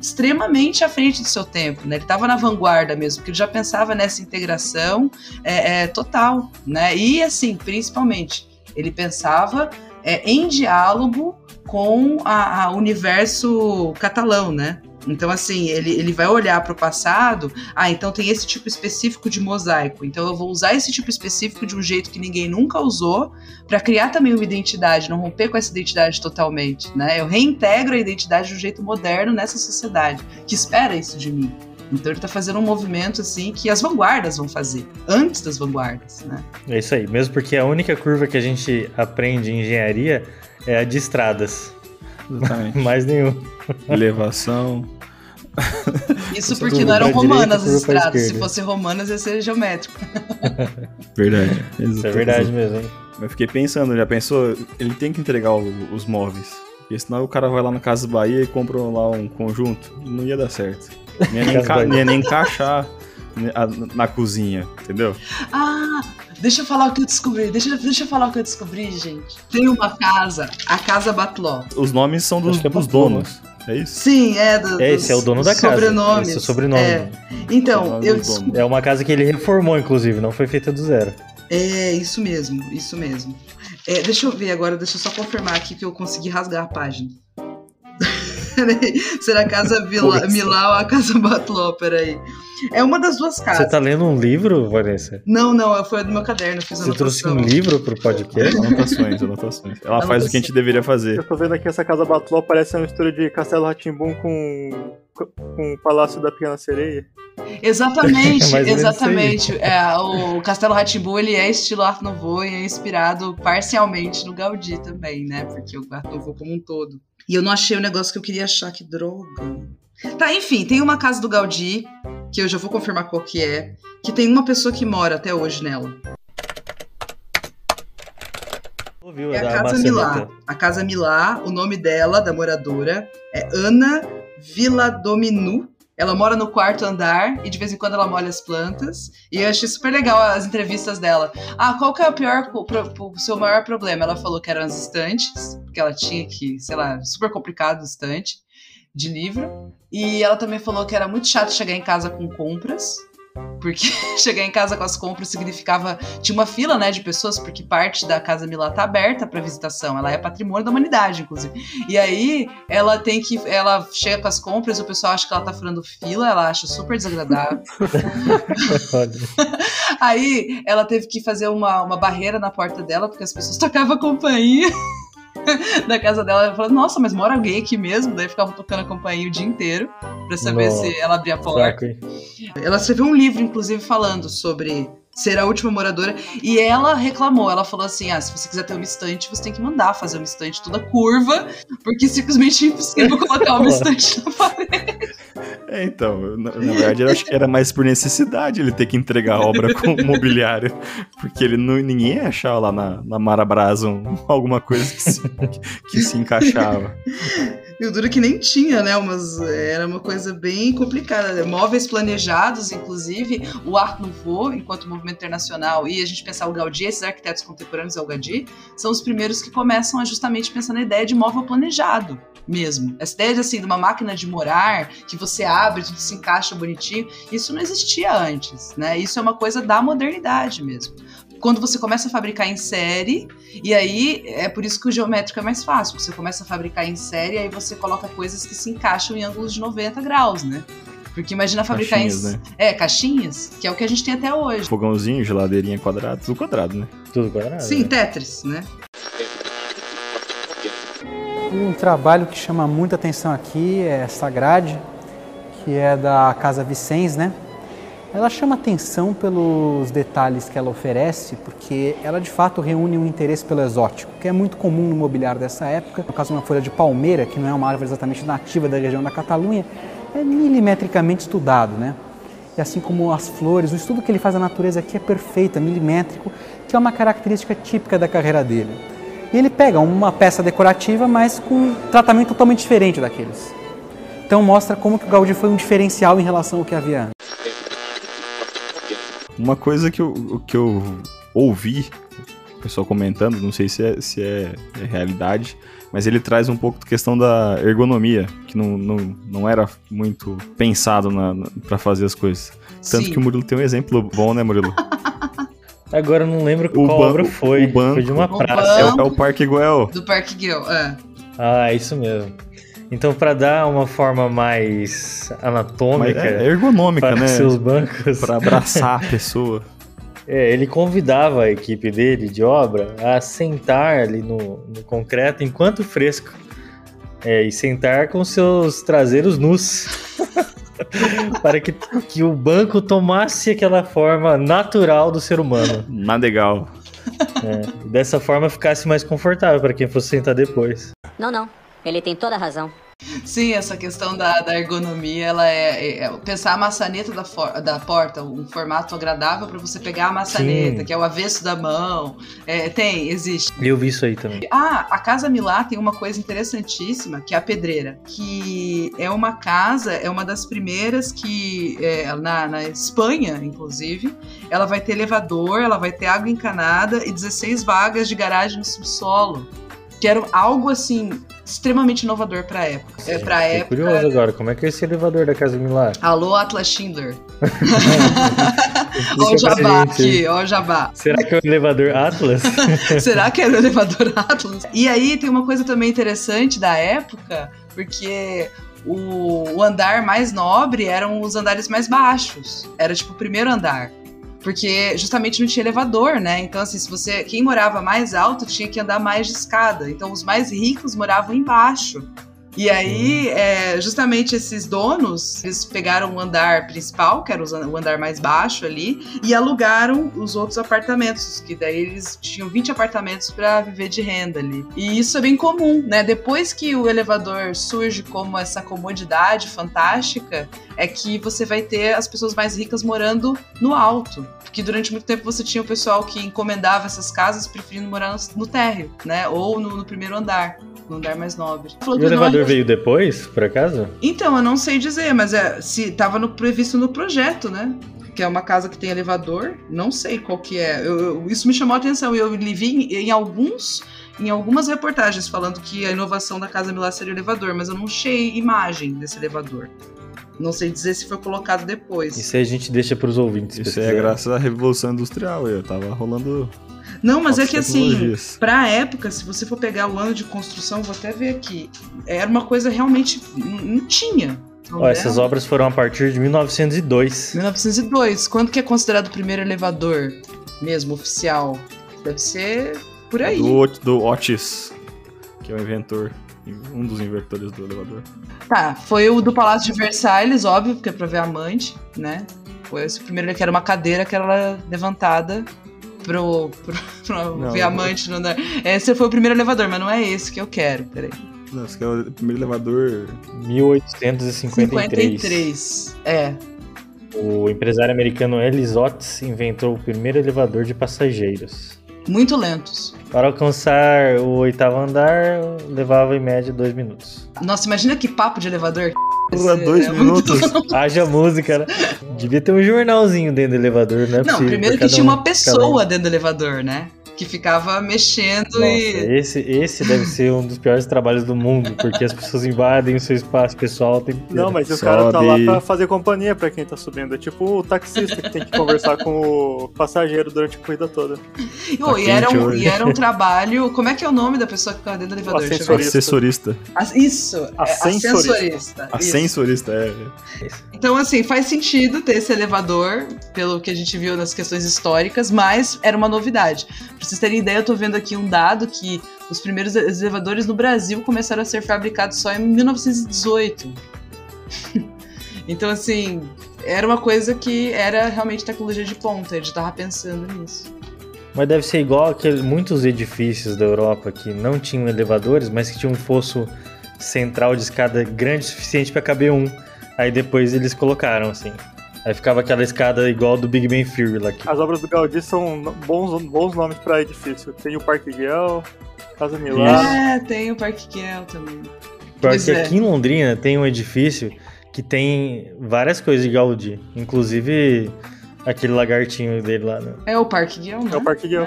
extremamente à frente do seu tempo, né? Ele estava na vanguarda mesmo, porque ele já pensava nessa integração é, é, total, né? E assim, principalmente, ele pensava é, em diálogo com o universo catalão, né? Então, assim, ele, ele vai olhar para o passado, ah, então tem esse tipo específico de mosaico, então eu vou usar esse tipo específico de um jeito que ninguém nunca usou, para criar também uma identidade, não romper com essa identidade totalmente, né? Eu reintegro a identidade de um jeito moderno nessa sociedade, que espera isso de mim. Então ele está fazendo um movimento assim que as vanguardas vão fazer, antes das vanguardas, né? É isso aí, mesmo porque a única curva que a gente aprende em engenharia é a de estradas. Exatamente. Mais nenhum. Elevação. Isso porque não eram romanas as estradas. Se fosse romanas, ia ser geométrico. Verdade. Isso é verdade mesmo, hein? Eu fiquei pensando, já pensou? Ele tem que entregar o- os móveis. Porque senão o cara vai lá na Casa Bahia e compra lá um conjunto. Não ia dar certo. Não ia nem, Casa enca- Bahia. não ia nem encaixar né, a- na cozinha, entendeu? Ah, deixa eu falar o que eu descobri. Deixa, deixa eu falar o que eu descobri, gente. Tem uma casa, a Casa Batló. Os nomes são dos, é dos Batló, donos. É isso? Sim, é. Do, É, esse é o dono da casa. Sobrenomes. Esse é o sobrenome. É. Então, Sobrenome eu descobri. É uma casa que ele reformou, inclusive, não foi feita do zero. É, isso mesmo, isso mesmo. É, deixa eu ver agora, deixa eu só confirmar aqui que eu consegui rasgar a página. Peraí, Será a Casa Vila. Milá ou a Casa Batló? Peraí. É uma das duas casas. Você tá lendo um livro, Vanessa? Não, não, foi do meu caderno, fiz Você trouxe um anotação. livo pro podcast? Anotações, anotações. Ela faz o que a gente deveria fazer. Eu tô vendo aqui essa casa Batló, parece uma mistura de Castelo Ratimbum com, com o Palácio da Pequena Sereia. Exatamente, exatamente. É, o Castelo Ratimbu ele é estilo Art Nouveau e é inspirado parcialmente no Gaudí também, né? Porque o Art Nouveau como um todo. E eu não achei o negócio que eu queria achar, que droga. Tá, enfim, tem uma casa do Gaudí, que eu já vou confirmar qual que é, que tem uma pessoa que mora até hoje nela. Ouviu? É a Casa maçaneta. Milá. A Casa Milá, o nome dela, da moradora, é Ana Villadominu. Ela mora no quarto andar e de vez em quando ela molha as plantas. E eu achei super legal as entrevistas dela. Ah, qual que é o pior, o, seu maior problema? Ela falou que eram as estantes, porque ela tinha que, sei lá, super complicado estante de livro. E ela também falou que era muito chato chegar em casa com compras. Porque chegar em casa com as compras significava. Tinha uma fila, né, de pessoas, porque parte da Casa Milá tá aberta para visitação. Ela é patrimônio da humanidade, inclusive. E aí, ela tem que. Ela chega com as compras, o pessoal acha que ela tá furando fila, ela acha super desagradável. Aí ela teve que fazer uma, uma barreira na porta dela, porque as pessoas tocavam a campainha da casa dela. Ela falou, nossa, mas mora alguém aqui mesmo? Daí ficava tocando a campainha o dia inteiro pra saber se ela abria a porta. hein? Ela escreveu um livro, inclusive, falando sobre ser a última moradora. E ela reclamou. Ela falou assim: ah, se você quiser ter uma estante, você tem que mandar fazer uma estante toda curva, porque simplesmente é impossível colocar uma estante na parede. É, então, na, verdade, eu acho que era mais por necessidade ele ter que entregar a obra com mobiliário. Porque ele não, ninguém ia achar lá na, na um- alguma coisa que se, que se encaixava. E o duro é que nem tinha, né? Umas, era uma coisa bem complicada. Móveis planejados, inclusive, o Art Nouveau, enquanto movimento internacional, e a gente pensar o Gaudí, esses arquitetos contemporâneos ao Gaudí, são os primeiros que começam a justamente pensar na ideia de móvel planejado mesmo. Essa ideia de, assim, de uma máquina de morar, que você abre, tudo se encaixa bonitinho, isso não existia antes, né? Isso é uma coisa da modernidade mesmo. Quando você começa a fabricar em série, e aí é por isso que o geométrico é mais fácil. Você começa a fabricar em série, e aí você coloca coisas que se encaixam em ângulos de 90 graus, né? Porque imagina fabricar Caixinhas, em. né? É, caixinhas, que é o que a gente tem até hoje. Fogãozinho, geladeirinha quadrada, tudo quadrado, né? Tudo quadrado. Sim, né? Tetris, né? Um trabalho que chama muita atenção aqui é essa grade, que é da Casa Vicens, né? Ela chama atenção pelos detalhes que ela oferece, porque ela de fato reúne um interesse pelo exótico, que é muito comum no mobiliário dessa época. No caso, uma folha de palmeira, que não é uma árvore exatamente nativa da região da Catalunha, é milimetricamente estudado, né? E assim como as flores, o estudo que ele faz da natureza aqui é perfeito, é milimétrico, que é uma característica típica da carreira dele. E ele pega uma peça decorativa, mas com um tratamento totalmente diferente daqueles. Então mostra como que o Gaudí foi um diferencial em relação ao que havia antes. Uma coisa que eu, que eu ouvi o pessoal comentando, não sei se é, se é, é realidade, mas ele traz um pouco da questão da ergonomia, que não, não, não era muito pensado na, na, para fazer as coisas. Tanto Sim. que o Murilo tem um exemplo bom, né, Murilo? Agora eu não lembro O qual banco- obra foi. o banco- Foi de uma O praça. É, o- banco. é o Parque Güell. Do Parque Guel, é. Ah, é isso mesmo. Então, para dar uma forma mais anatômica Mas é ergonômica, para né? seus bancos, Pra abraçar a pessoa. é, ele convidava a equipe dele de obra a sentar ali no, no concreto enquanto fresco. É, e sentar com seus traseiros nus. para que, que o banco tomasse aquela forma natural do ser humano. Nadegal. É, e dessa forma ficasse mais confortável para quem fosse sentar depois. Não, não. Ele tem toda a razão. Sim, essa questão da, da ergonomia, ela é, é- Pensar a maçaneta da, for- da porta, um formato agradável para você pegar a maçaneta, Sim. que é o avesso da mão. É, tem, existe. Eu vi isso aí também. Ah, a Casa Milá tem uma coisa interessantíssima, que é a pedreira. Que é uma casa, é uma das primeiras que, é, na, na Espanha, inclusive, ela vai ter elevador, ela vai ter água encanada e 16 vagas de garagem no subsolo. Que era algo, assim, extremamente inovador pra época. É, pra Fiquei época... curioso agora, como é que é esse elevador da Casa Milá? Alô, Atlas Schindler. Ó o jabá aqui, ó o jabá. Será que é o elevador Atlas? Será que era o elevador Atlas? E aí tem uma coisa também interessante da época, porque o, o andar mais nobre eram os andares mais baixos. Era tipo o primeiro andar. Porque justamente não tinha elevador, né? Então, assim, se você. Quem morava mais alto tinha que andar mais de escada. Então, os mais ricos moravam embaixo. E aí, é, justamente esses donos, eles pegaram o andar principal, que era o andar mais baixo ali, e alugaram os outros apartamentos, que daí eles tinham 20 apartamentos para viver de renda ali. E isso é bem comum, né? Depois que o elevador surge como essa comodidade fantástica, é que você vai ter as pessoas mais ricas morando no alto. Porque durante muito tempo você tinha o pessoal que encomendava essas casas preferindo morar no, no térreo, né? Ou no, no primeiro andar. No andar mais nobre. O elevador veio depois, por acaso? então, eu não sei dizer, mas é, se tava no, previsto no projeto, né? Que é uma casa que tem elevador, não sei qual que é. Eu- eu- isso me chamou a atenção e eu li vi em, em alguns, em algumas reportagens falando que a inovação da casa Milá seria o elevador, mas eu não achei imagem desse elevador. Não sei dizer se foi colocado depois. Isso aí a gente deixa pros ouvintes. Isso é graças à Revolução Industrial. Eu tava rolando. Não, mas é que assim, pra época, se você for pegar o ano de construção, vou até ver aqui, era uma coisa realmente. Não, não tinha. Ó, essas obras foram a partir de 1902. 1902. Quando que é considerado o primeiro elevador mesmo, oficial? Deve ser por aí. Do, do Otis, que é o inventor. Um dos inventores do elevador. Tá, foi o do Palácio de Versalhes, óbvio, porque é pra ver a amante, né? Foi esse o primeiro que era uma cadeira que era levantada pro, pro, pro Não, ver a amante no andar. Esse foi o primeiro elevador, mas não é esse que eu quero, peraí. Não, esse que é o primeiro elevador. 1853. 53. É. O empresário americano Ellis Otis inventou o primeiro elevador de passageiros. Muito lentos. Para alcançar o oitavo andar, levava em média dois minutos. Nossa, imagina que papo de elevador. Pula Esse dois é muito- minutos. Haja música, né? Devia ter um jornalzinho dentro do elevador, né? Não, primeiro que tinha uma pessoa dentro do elevador, né? Que ficava mexendo Nossa, e. esse, esse deve ser um dos piores trabalhos do mundo, porque as pessoas invadem o seu espaço pessoal tempo inteiro. Não, mas o cara tá lá pra fazer companhia pra quem tá subindo. É tipo o taxista que tem que conversar com o passageiro durante a corrida toda. Oh, e, era um, hoje. e era um trabalho. Como é que é o nome da pessoa que ficava dentro do elevador? Assessorista. As- Isso, é, isso. Ascensorista, é. Então, assim, faz sentido ter esse elevador, pelo que a gente viu nas questões históricas, mas era uma novidade. Vocês terem ideia, eu tô vendo aqui um dado que os primeiros elevadores no Brasil começaram a ser fabricados só em 1918. então, assim, era uma coisa que era realmente tecnologia de ponta, a gente tava pensando nisso. Mas deve ser igual aquele, muitos edifícios da Europa que não tinham elevadores, mas que tinham um fosso central de escada grande o suficiente para caber um. Aí depois eles colocaram, assim. Aí ficava aquela escada igual do Big Bang Theory lá. Que... As obras do Gaudí são bons, bons nomes pra edifício. Tem o Parque Guiel, Casa Milá. É, tem o Parque Kiel também. Porque é. aqui em Londrina tem um edifício que tem várias coisas de Gaudí. Inclusive aquele lagartinho dele lá. Né? É o Parque Guiel, né? É o Parque Guiel.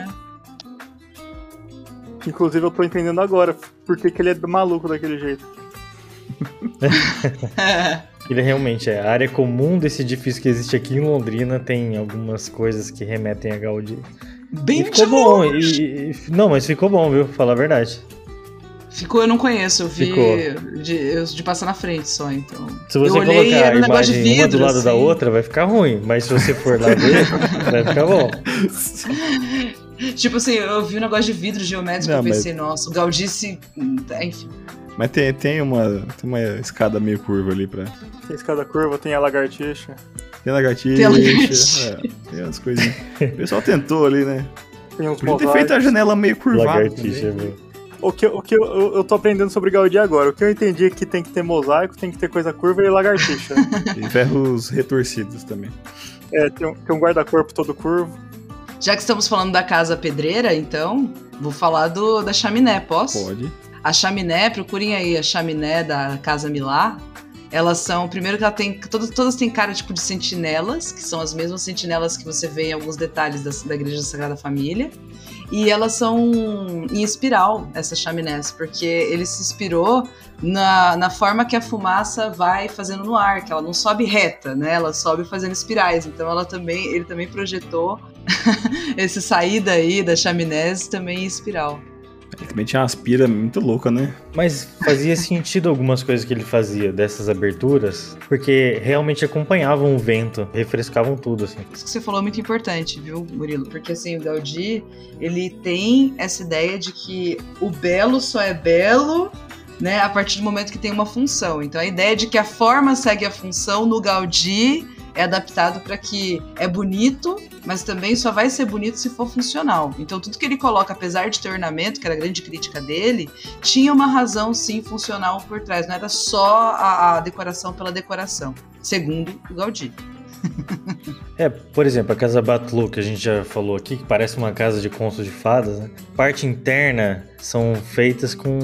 Inclusive eu tô entendendo agora por que, que ele é maluco daquele jeito. Ele realmente é. A área comum desse edifício que existe aqui em Londrina tem algumas coisas que remetem a Gaudí. Bem E ficou bom. E, e- não, mas ficou bom, viu? Falar a verdade. Ficou, eu não conheço, eu vi de, de passar na frente só, então. Se você Eu olhei e colocar a negócio de imagem uma do vidro, lado da assim. outra, vai ficar ruim. Mas se você for lá ver, vai ficar bom. Tipo assim, eu vi um negócio de vidro geométrico, Não, eu mas- pensei, nossa, o Gaudí se. Enfim. Mas tem, tem, uma, tem uma escada meio curva ali pra. Tem escada curva, tem a lagartixa. Tem lagartixa. Tem lagartixa. é, tem umas coisinhas. O pessoal tentou ali, né? Tem uns Podia ter feito a janela meio curvada. Lagartixa, também. viu? O que, o que eu, eu, eu tô aprendendo sobre Gaudí agora. O que eu entendi é que tem que ter mosaico, tem que ter coisa curva e lagartixa. E ferros retorcidos também. é, tem um, tem um guarda-corpo todo curvo. Já que estamos falando da casa pedreira, então, vou falar do, da chaminé, posso? Pode. A chaminé, procurem aí a chaminé da Casa Milá. Elas são, primeiro que ela tem, todas, todas têm cara tipo de sentinelas, que são as mesmas sentinelas que você vê em alguns detalhes da, da Igreja da Sagrada Família. E elas são em espiral, essas chaminés, porque ele se inspirou na, na forma que a fumaça vai fazendo no ar, que ela não sobe reta, né? Ela sobe fazendo espirais. Então ela também, ele também projetou essa saída aí das chaminés também em espiral. Ele também tinha umas pira muito louca, né? Mas fazia sentido algumas coisas que ele fazia dessas aberturas, porque realmente acompanhavam o vento, refrescavam tudo, assim. Isso que você falou é muito importante, viu, Murilo? Porque assim, o Gaudí, ele tem essa ideia de que o belo só é belo, né, a partir do momento que tem uma função. Então a ideia de que a forma segue a função no Gaudí é adaptado para que é bonito, mas também só vai ser bonito se for funcional. Então tudo que ele coloca, apesar de ter ornamento, que era a grande crítica dele, tinha uma razão sim funcional por trás, não era só a, a decoração pela decoração, segundo o Gaudí. É, por exemplo, a casa Batlu, que a gente já falou aqui, que parece uma casa de contos de fadas, né? Parte interna são feitas com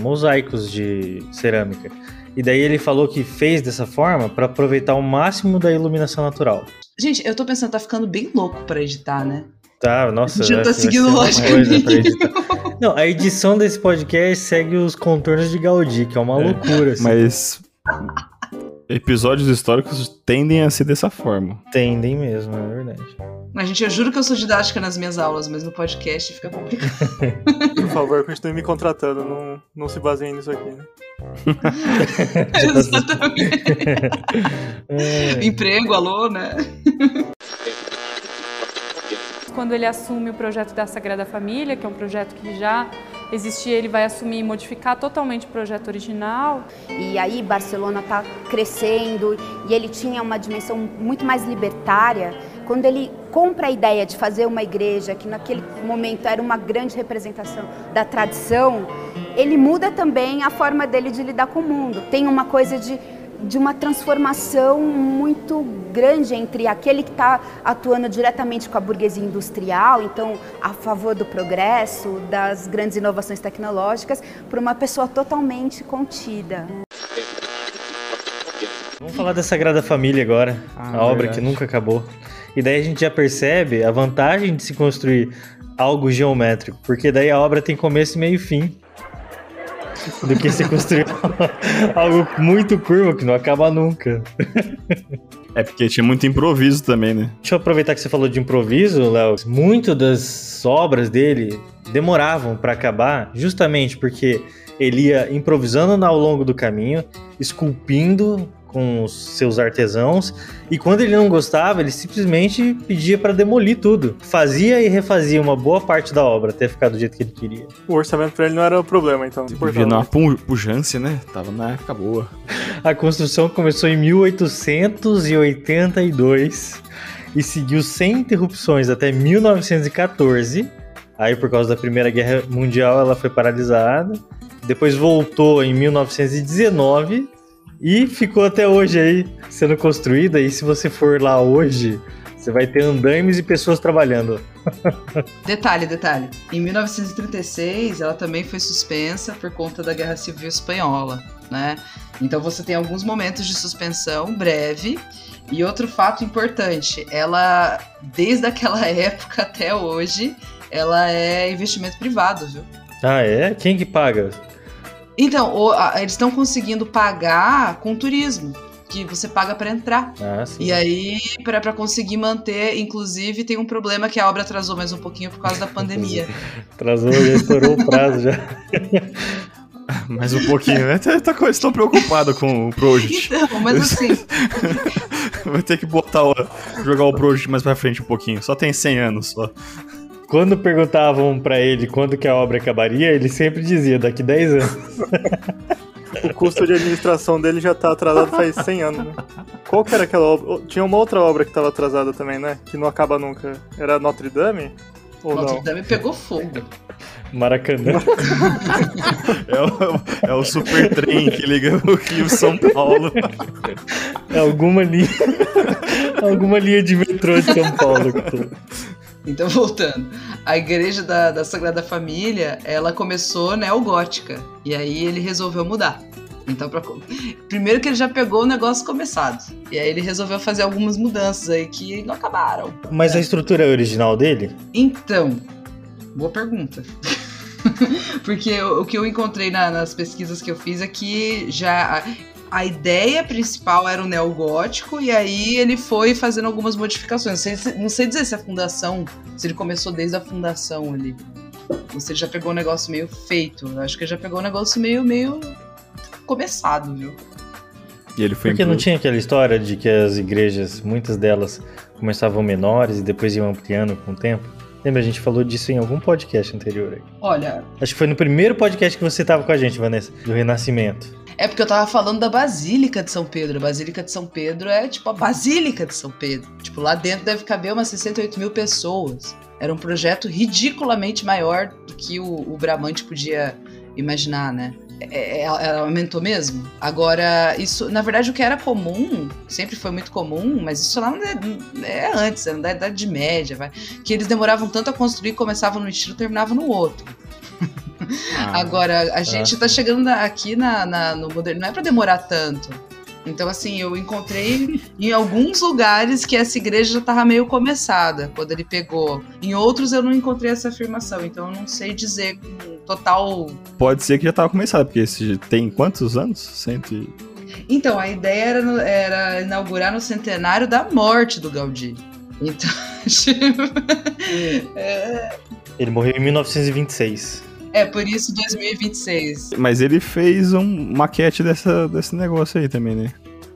mosaicos de cerâmica. E daí ele falou que fez dessa forma para aproveitar o máximo da iluminação natural. Gente, eu tô pensando, tá ficando bem louco pra editar, né? Tá, nossa, Já tá seguindo lógica. Não, a edição desse podcast segue os contornos de Gaudí, que é uma loucura, assim. Mas. Episódios históricos tendem a ser dessa forma. Tendem mesmo, é verdade. A gente, eu juro que eu sou didática nas minhas aulas, mas no podcast fica complicado. Por favor, continue me contratando. Não, não se baseiem nisso aqui. Né? Exatamente. É. Emprego, alô, né? Quando ele assume o projeto da Sagrada Família, que é um projeto que já existia, ele vai assumir e modificar totalmente o projeto original. E aí Barcelona está crescendo e ele tinha uma dimensão muito mais libertária. Quando ele compra a ideia de fazer uma igreja que naquele momento era uma grande representação da tradição, ele muda também a forma dele de lidar com o mundo. Tem uma coisa de, de uma transformação muito grande entre aquele que está atuando diretamente com a burguesia industrial, então a favor do progresso, das grandes inovações tecnológicas, para uma pessoa totalmente contida. Vamos falar da Sagrada Família agora, Ah, a obra verdade. que nunca acabou. E daí a gente já percebe a vantagem de se construir algo geométrico, porque daí a obra tem começo, meio e fim. Do que se construir algo muito curvo que não acaba nunca. É porque tinha muito improviso também, né? Deixa eu aproveitar que você falou de improviso, Léo. Muito das obras dele demoravam para acabar, justamente porque ele ia improvisando ao longo do caminho, esculpindo com os seus artesãos, e quando ele não gostava, ele simplesmente pedia para demolir tudo. Fazia e refazia uma boa parte da obra até ficar do jeito que ele queria. O orçamento pra ele não era o problema, então. Vivia numa pu- pujança, né? Tava na época boa. A construção começou em 1882 e seguiu sem interrupções até 1914. Aí, por causa da Primeira Guerra Mundial, ela foi paralisada. Depois voltou em 1919 e ficou até hoje aí sendo construída. E se você for lá hoje, você vai ter andaimes e pessoas trabalhando. Detalhe, detalhe. Em 1936, ela também foi suspensa por conta da Guerra Civil Espanhola, né? Então você tem alguns momentos de suspensão breve. E outro fato importante, ela, desde aquela época até hoje, ela é investimento privado, viu? Ah, é? Quem que paga? Então, o- a- eles estão conseguindo pagar com turismo, que você paga para entrar. Ah, sim. E aí, para conseguir manter, inclusive, tem um problema que a obra atrasou mais um pouquinho por causa da pandemia. Atrasou, já estourou o prazo já. Mais um pouquinho. né? Tá, tá, estão preocupados com o Project. Então, mas assim, Vai ter que botar o, jogar o Project mais pra frente um pouquinho. Só tem 100 anos só. Quando perguntavam pra ele quando que a obra acabaria, ele sempre dizia daqui 10 anos. O custo de administração dele já tá atrasado faz 100 anos, né? Qual que era aquela obra? Tinha uma outra obra que tava atrasada também, né? Que não acaba nunca. Era Notre Dame? Ou Notre não? Dame pegou fogo. Maracanã. É o, é o super trem que liga o Rio São Paulo. É alguma linha. alguma linha de metrô de São Paulo. que tem. Então, voltando. A igreja da, da Sagrada Família, ela começou neogótica. E aí ele resolveu mudar. Então, pra... primeiro que ele já pegou o negócio começado. E aí ele resolveu fazer algumas mudanças aí que não acabaram. Mas a estrutura é original dele? Então, boa pergunta. Porque o, o que eu encontrei na- nas pesquisas que eu fiz é que já a, ideia principal era o neogótico e aí ele foi fazendo algumas modificações. Não sei, se- não sei dizer se a fundação, se ele começou desde a fundação ali. Ou se ele já pegou um negócio meio feito. Eu acho que ele já pegou um negócio meio, meio começado, viu? E ele foi Porque não impro- tinha aquela história de que as igrejas, muitas delas, começavam menores e depois iam ampliando com o tempo? Lembra, a gente falou disso em algum podcast anterior aí. Olha, Acho que foi no primeiro podcast que você tava com a gente, Vanessa, do Renascimento. É porque eu tava falando da Basílica de São Pedro. A Basílica de São Pedro é tipo a Basílica de São Pedro. Tipo, lá dentro deve caber umas 68 mil pessoas. Era um projeto ridiculamente maior do que o, o Bramante podia imaginar, né? É, é, ela aumentou mesmo. Agora, isso, na verdade, o que era comum, sempre foi muito comum, mas isso lá é, é antes, era da Idade Média, vai. Que eles demoravam tanto a construir, começavam num estilo, terminavam no outro. Ah, Agora, a gente tá chegando aqui na, na- no moderno, não é pra demorar tanto. Então, assim, eu encontrei em alguns lugares que essa igreja já tava meio começada quando ele pegou. Em outros eu não encontrei essa afirmação, então eu não sei dizer com total. Pode ser que já tava começado, porque esse tem quantos anos? Cento e... Então, a ideia era, era inaugurar no centenário da morte do Gaudí. Então, tipo, é, Ele morreu em 1926. É por isso 2026. Mas ele fez um maquete dessa, desse negócio aí também, né?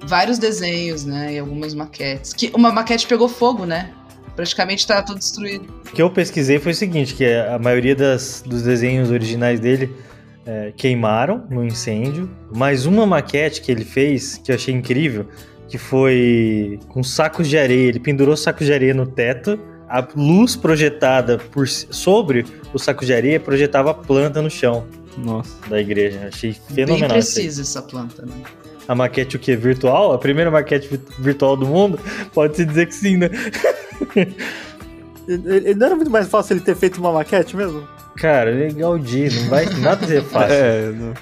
vários desenhos, né? E algumas maquetes. Que uma maquete pegou fogo, né? Praticamente tá tudo destruído. O que eu pesquisei foi o seguinte, que a maioria das, dos desenhos originais dele é, queimaram no incêndio, mas uma maquete que ele fez, que eu achei incrível, que foi com sacos de areia, ele pendurou sacos de areia no teto, a luz projetada por sobre o saco de areia projetava a planta no chão Nossa. da igreja. Achei Bem fenomenal. aí. precisa essa planta, né? A maquete o que? Virtual? A primeira maquete vi- virtual do mundo? Pode-se dizer que sim, né? Ele, ele não era muito mais fácil ele ter feito uma maquete mesmo? Cara, ele é Gaudí, não vai nada ser fácil. É, não.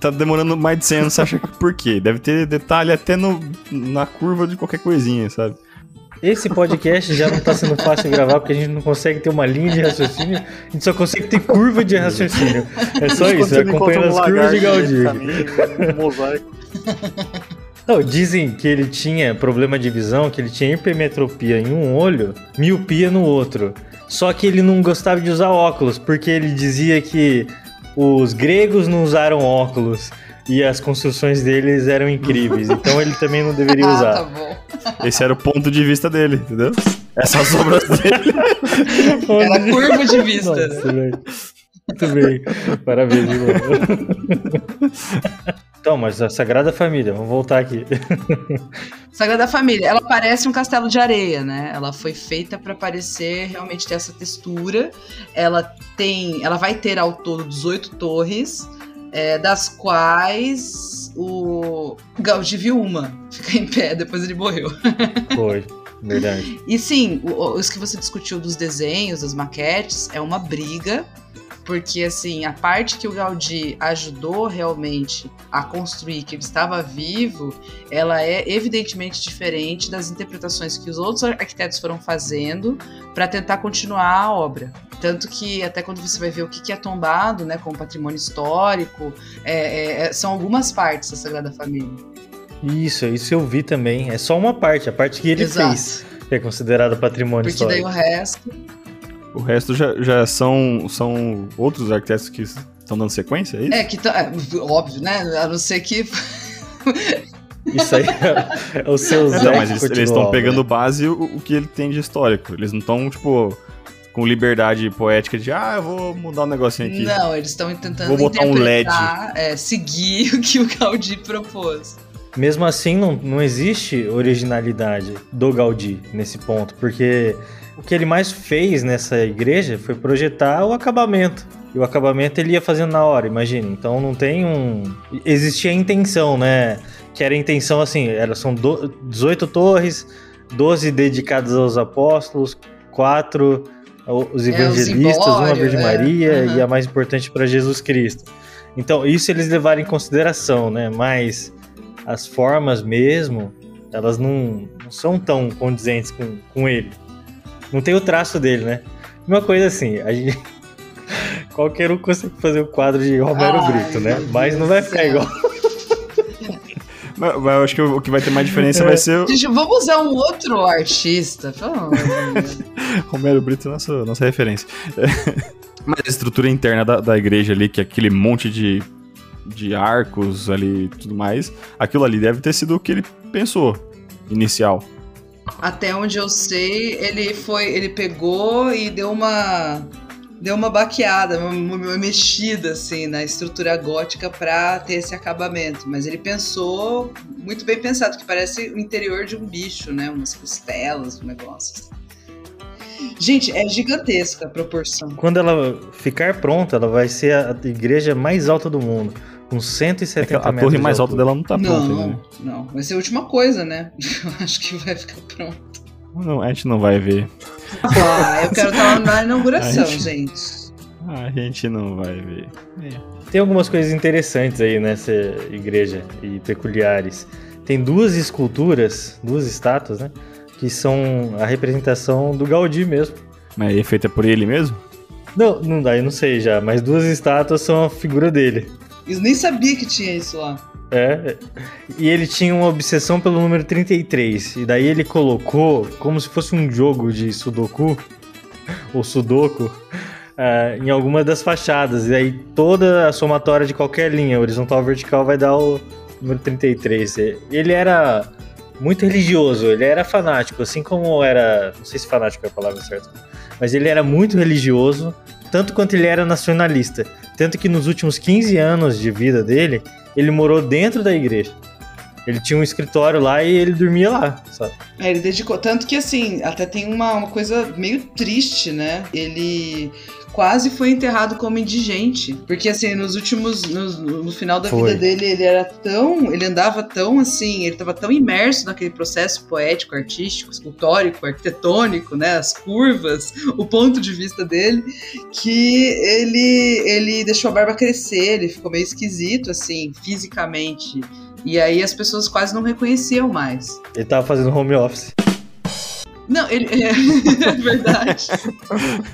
Tá demorando mais de 100 anos, você acha que por quê? Deve ter detalhe até no, na curva de qualquer coisinha, sabe? Esse podcast já não tá sendo fácil de gravar porque a gente não consegue ter uma linha de raciocínio, a gente só consegue ter curva de raciocínio. É só isso, é acompanhando as curvas de Gaudí. caminho, um mosaico. Não, dizem que ele tinha problema de visão, que ele tinha hipermetropia em um olho, miopia no outro. Só que ele não gostava de usar óculos, porque ele dizia que os gregos não usaram óculos e as construções deles eram incríveis. Então ele também não deveria Ah, usar. tá bom. Esse era o ponto de vista dele, entendeu? Essas obras dele. Era curva de vista, né? Nossa, velho. Muito bem. Parabéns, irmão. Então, mas a Sagrada Família, vamos voltar aqui. Sagrada Família, ela parece um castelo de areia, né? Ela foi feita para parecer realmente ter essa textura. Ela tem, ela vai ter ao todo 18 torres, é, das quais o Gaudí viu uma ficar em pé, depois ele morreu. Foi, verdade. E sim, os que você discutiu dos desenhos, das maquetes, é uma briga, porque assim, a parte que o Gaudí ajudou realmente a construir, que ele estava vivo, ela é evidentemente diferente das interpretações que os outros arquitetos foram fazendo para tentar continuar a obra. Tanto que até quando você vai ver o que é tombado, né, como patrimônio histórico, é- é- é- são algumas partes da Sagrada Família. Isso, isso eu vi também. É só uma parte, a parte que ele Exato. fez, que é considerada patrimônio Porque daí histórico. o resto O resto já, já são, são outros arquitetos que Estão dando sequência, é isso? É, que tá. é, óbvio, né? A não ser que. Isso aí é, é o seu Zé. Não, mas eles estão pegando base o, o que ele tem de histórico. Eles não estão, tipo, com liberdade poética de, ah, eu vou mudar um negocinho aqui. Não, eles estão tentando Vou botar um LED. é, seguir o que o Gaudí propôs. Mesmo assim, não, não existe originalidade do Gaudí nesse ponto, porque o que ele mais fez nessa igreja foi projetar o acabamento. E o acabamento ele ia fazendo na hora, imagine. Então não tem um. Existia a intenção, né? Que era a intenção assim: era, são do- 18 torres, 12 dedicadas aos apóstolos, 4 os É, evangelistas, uma zimbório, Virgem é. Maria Aham. e a mais importante para Jesus Cristo. Então, isso eles levaram em consideração, né? Mas as formas mesmo, elas não, não são tão condizentes com, com ele. Não tem o traço dele, né? Uma coisa assim, a gente. Qualquer um consegue fazer o quadro de Romero Ai, Brito, né? Mas Deus não vai ficar céu. igual. Mas, mas eu acho que o, que vai ter mais diferença vai ser Gente, vamos usar um outro artista. Romero Brito, nossa, nossa referência. Mas a estrutura interna da, da igreja ali, que é aquele monte de, de arcos ali e tudo mais, aquilo ali deve ter sido o que ele pensou inicial. Até onde eu sei, ele foi. Ele pegou e deu uma. Deu uma baqueada, uma, uma mexida assim na estrutura gótica pra ter esse acabamento. Mas ele pensou muito bem pensado, que parece o interior de um bicho, né? Umas costelas, um negócio. Gente, é gigantesca a proporção. Quando ela ficar pronta, ela vai ser a igreja mais alta do mundo. Com 170 É a metros torre de mais alta dela não tá pronta ainda, não, né? não. Vai ser a última coisa, né? Eu acho que vai ficar pronto. Não, a gente não vai ver. Ah, eu quero estar lá na inauguração, Ai, gente. A gente não vai ver. Tem algumas coisas interessantes aí nessa igreja e peculiares. Tem duas esculturas, duas estátuas, né? Que são a representação do Gaudí mesmo. Mas é feita por ele mesmo? Não, não dá, eu não sei já, mas duas estátuas são a figura dele. Eu nem sabia que tinha isso lá. É. E ele tinha uma obsessão pelo número 33. E daí ele colocou como se fosse um jogo de Sudoku ou Sudoku ah, em alguma das fachadas. E aí toda a somatória de qualquer linha, horizontal ou vertical, vai dar o número 33. E Ele era muito religioso, ele era fanático, assim como era. Não sei se fanático é a palavra certa, mas ele era muito religioso, tanto quanto ele era nacionalista. Tanto que nos últimos 15 anos de vida dele, ele morou dentro da igreja. Ele tinha um escritório lá e ele dormia lá, sabe? É, ele dedicou. Tanto que, assim, até tem uma, uma coisa meio triste, né? Ele quase foi enterrado como indigente. Porque, assim, nos últimos. No, no final da Foi. vida dele, ele era tão. Ele andava tão assim. Ele estava tão imerso naquele processo poético, artístico, escultórico, arquitetônico, né? As curvas, o ponto de vista dele, que ele, ele deixou a barba crescer. Ele ficou meio esquisito, assim, fisicamente. E aí as pessoas quase não reconheciam mais. Ele tava fazendo home office. Não, ele. É verdade.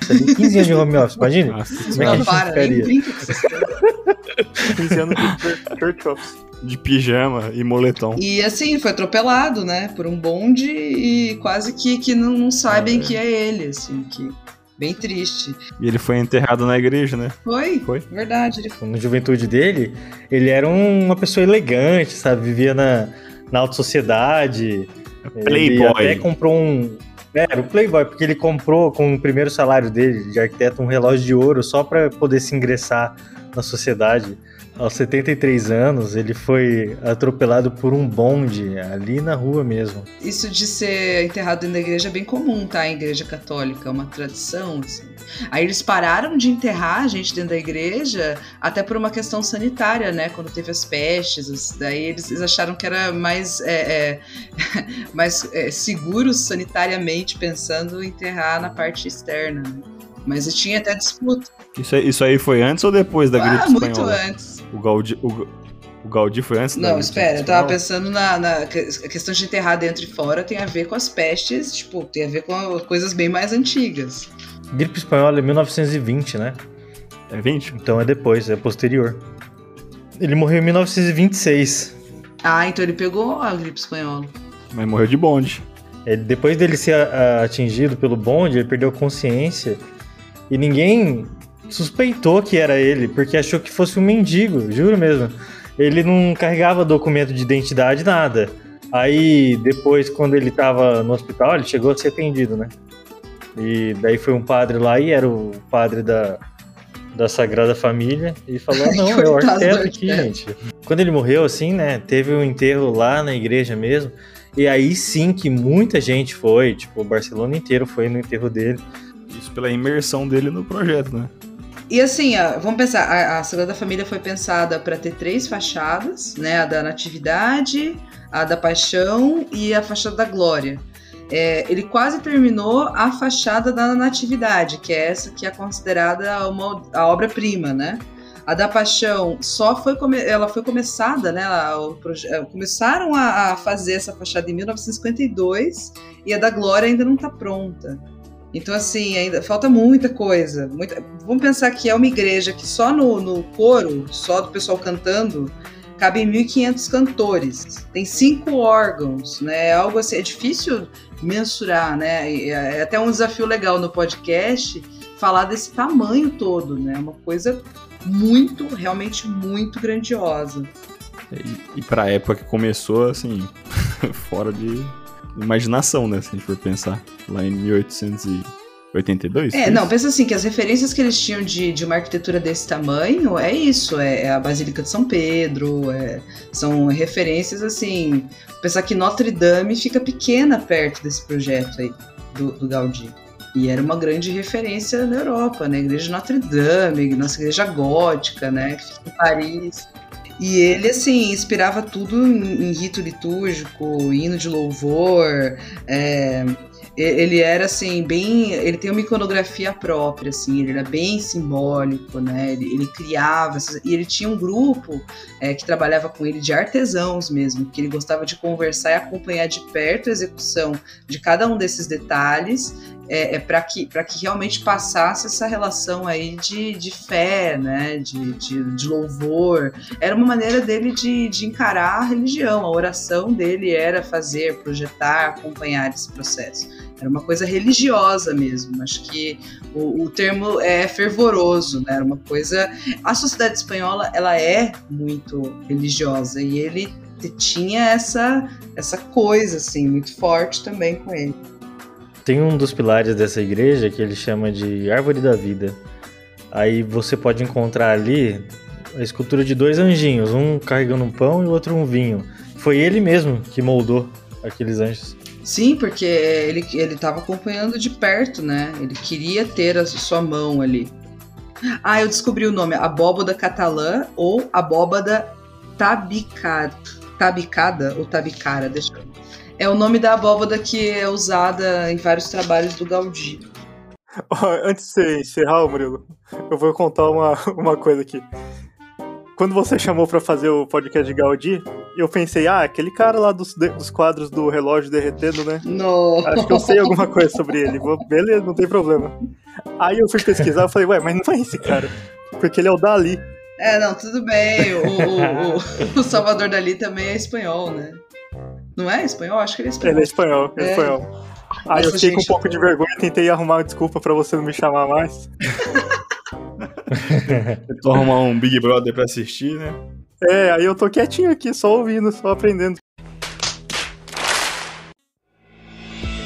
Você tem 15 anos de home office, imagina? Nossa, Como é que a Não, gente para, nem ficaria? brinca com essas coisas. 15 anos de church- office. de pijama e moletom. E assim, foi atropelado, né? Por um bonde e quase que, que não, não sabem que é ele, assim, que. Bem triste. E ele foi enterrado na igreja, né? Foi, Foi. verdade. Ele Na juventude dele, ele era um- uma pessoa elegante, sabe? Vivia na, na alta sociedade. Ele Playboy. até comprou um. É, era o Playboy, porque ele comprou com o primeiro salário dele de arquiteto um relógio de ouro só para poder se ingressar na sociedade. Aos 73 anos, ele foi atropelado por um bonde ali na rua mesmo. Isso de ser enterrado dentro da igreja é bem comum, tá? Em igreja católica, é uma tradição, assim. Aí eles pararam de enterrar a gente dentro da igreja até por uma questão sanitária, né? Quando teve as pestes, daí eles, eles acharam que era mais, é, é, mais é, seguro sanitariamente pensando em enterrar na parte externa, né? Mas tinha até disputa. Isso aí, isso aí foi antes ou depois da gripe Ah, muito espanhola? antes. O Gaudí, o, o Gaudí foi antes Não, espera, eu tava pensando na, na que- a questão de enterrar dentro e fora tem a ver com as pestes, tipo, tem a ver com coisas bem mais antigas. Gripe espanhola é 1920, né? É 20? Então é depois, é posterior. Ele morreu em 1926. Ah, então ele pegou a gripe espanhola. Mas morreu de bonde. Ele- depois dele ser a- a- atingido pelo bonde, ele perdeu a consciência. E ninguém suspeitou que era ele, porque achou que fosse um mendigo, juro mesmo. Ele não carregava documento de identidade, nada. Aí, depois, quando ele tava no hospital, ele chegou a ser atendido, né? E daí foi um padre lá e era o padre da, da Sagrada Família e falou: ah, não, é o arquiteto aqui, gente. Quando ele morreu, assim, né? Teve um enterro lá na igreja mesmo. E aí sim que muita gente foi, tipo, o Barcelona inteiro foi no enterro dele. Isso pela imersão dele no projeto, né? E assim, ó, vamos pensar, a, a Sagrada Família foi pensada para ter três fachadas, né? A da Natividade, a da Paixão e a fachada da Glória. É, ele quase terminou a fachada da Natividade, que é essa que é considerada uma, a obra-prima, né? A da Paixão só foi ela foi começada, né? É, começaram a, a, fazer essa fachada em 1952 e a da Glória ainda não está pronta. Então, assim, ainda falta muita coisa. Muita... Vamos pensar que é uma igreja que só no, no coro, só do pessoal cantando, cabem 1.500 cantores. Tem cinco órgãos, né? É algo assim, é difícil mensurar, né? É até um desafio legal no podcast falar desse tamanho todo, né? Uma coisa muito, realmente muito grandiosa. E, e pra época que começou, assim, fora de imaginação, né? Se a gente for pensar. Lá em 1882? É, não, pensa assim, que as referências que eles tinham de, de uma arquitetura desse tamanho é isso, é, é a Basílica de São Pedro, é, são referências assim. Pensar que Notre Dame fica pequena perto desse projeto aí do, do Gaudí. E era uma grande referência na Europa, né? A igreja de Notre Dame, nossa igreja gótica, né? Que fica em Paris. E ele, assim, inspirava tudo em, rito litúrgico, hino de louvor. É, ele era assim bem ele tem uma iconografia própria assim ele era bem simbólico né ele, ele criava e ele tinha um grupo é, que trabalhava com ele de artesãos mesmo que ele gostava de conversar e acompanhar de perto a execução de cada um desses detalhes é, é para que, que realmente passasse essa relação aí de, de fé, né, de, de, de louvor. Era uma maneira dele de, de encarar a religião, a oração dele era fazer, projetar, acompanhar esse processo. Era uma coisa religiosa mesmo. Acho que o, o termo é fervoroso, né? Era uma coisa. A sociedade espanhola ela é muito religiosa e ele tinha essa essa coisa assim muito forte também com ele. Tem um dos pilares dessa igreja que ele chama de Árvore da Vida. Aí você pode encontrar ali a escultura de dois anjinhos, um carregando um pão e o outro um vinho. Foi ele mesmo que moldou aqueles anjos. Sim, porque ele ele estava acompanhando de perto, né? Ele queria ter a sua mão ali. Ah, eu descobri o nome, abóboda catalã ou abóbada tabicada, tabicada ou tabicara, deixa eu é o nome da abóbada que é usada em vários trabalhos do Gaudí. Antes de você encerrar, Murilo, eu vou contar uma, uma coisa aqui. Quando você chamou para fazer o podcast de Gaudí, eu pensei, ah, aquele cara lá dos, dos quadros do relógio derretendo, né? Não. Acho que eu sei alguma coisa sobre ele. Beleza, não tem problema. Aí eu fui pesquisar e falei, ué, mas não é esse cara. Porque ele é o Dali. É, não, tudo bem. O, o, o, o Salvador Dali também é espanhol, né? Não é espanhol? Acho que ele é espanhol. Ele é espanhol, é, é. espanhol. Aí eu fiquei com um pouco de vergonha e tentei arrumar uma desculpa pra você não me chamar mais. Tentou arrumar um Big Brother pra assistir, né? É, aí eu tô quietinho aqui, só ouvindo, só aprendendo.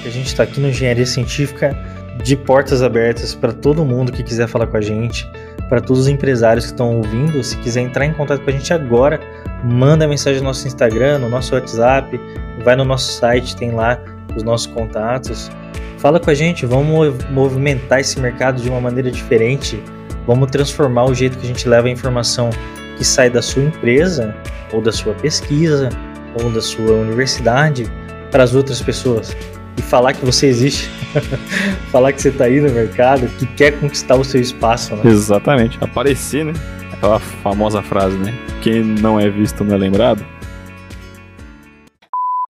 A gente tá aqui no Engenharia Científica de portas abertas para todo mundo que quiser falar com a gente, para todos os empresários que estão ouvindo. Se quiser entrar em contato com a gente agora, manda mensagem no nosso Instagram, no nosso WhatsApp, vai no nosso site, tem lá os nossos contatos. Fala com a gente, vamos movimentar esse mercado de uma maneira diferente. Vamos transformar o jeito que a gente leva a informação que sai da sua empresa, ou da sua pesquisa, ou da sua universidade para as outras pessoas. E falar que você existe, falar que você está aí no mercado, que quer conquistar o seu espaço. Né? Exatamente, aparecer, né? Aquela famosa frase, né? Quem não é visto não é lembrado.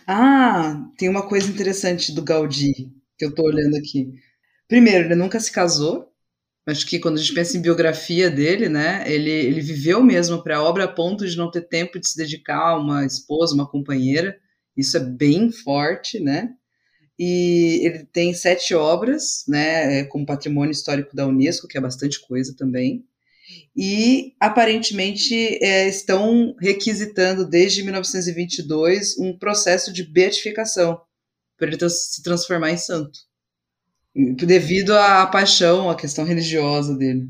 Ah, tem uma coisa interessante do Gaudí que eu tô olhando aqui. Primeiro, ele nunca se casou. Acho que quando a gente pensa em biografia dele, né, ele, ele viveu mesmo para a obra a ponto de não ter tempo de se dedicar a uma esposa, uma companheira. Isso é bem forte, né? e ele tem sete obras, né, como patrimônio histórico da Unesco, que é bastante coisa também. E aparentemente é, estão requisitando desde 1922 um processo de beatificação para ele se transformar em santo, devido à paixão, à questão religiosa dele.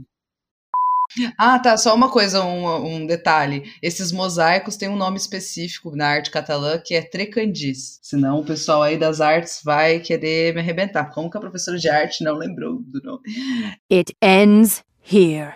Ah, tá. Só uma coisa, um, um, detalhe. Esses mosaicos têm um nome específico na arte catalã que é trecandis. Senão o pessoal aí das artes vai querer me arrebentar. Como que a professora de arte não lembrou do nome? It ends here.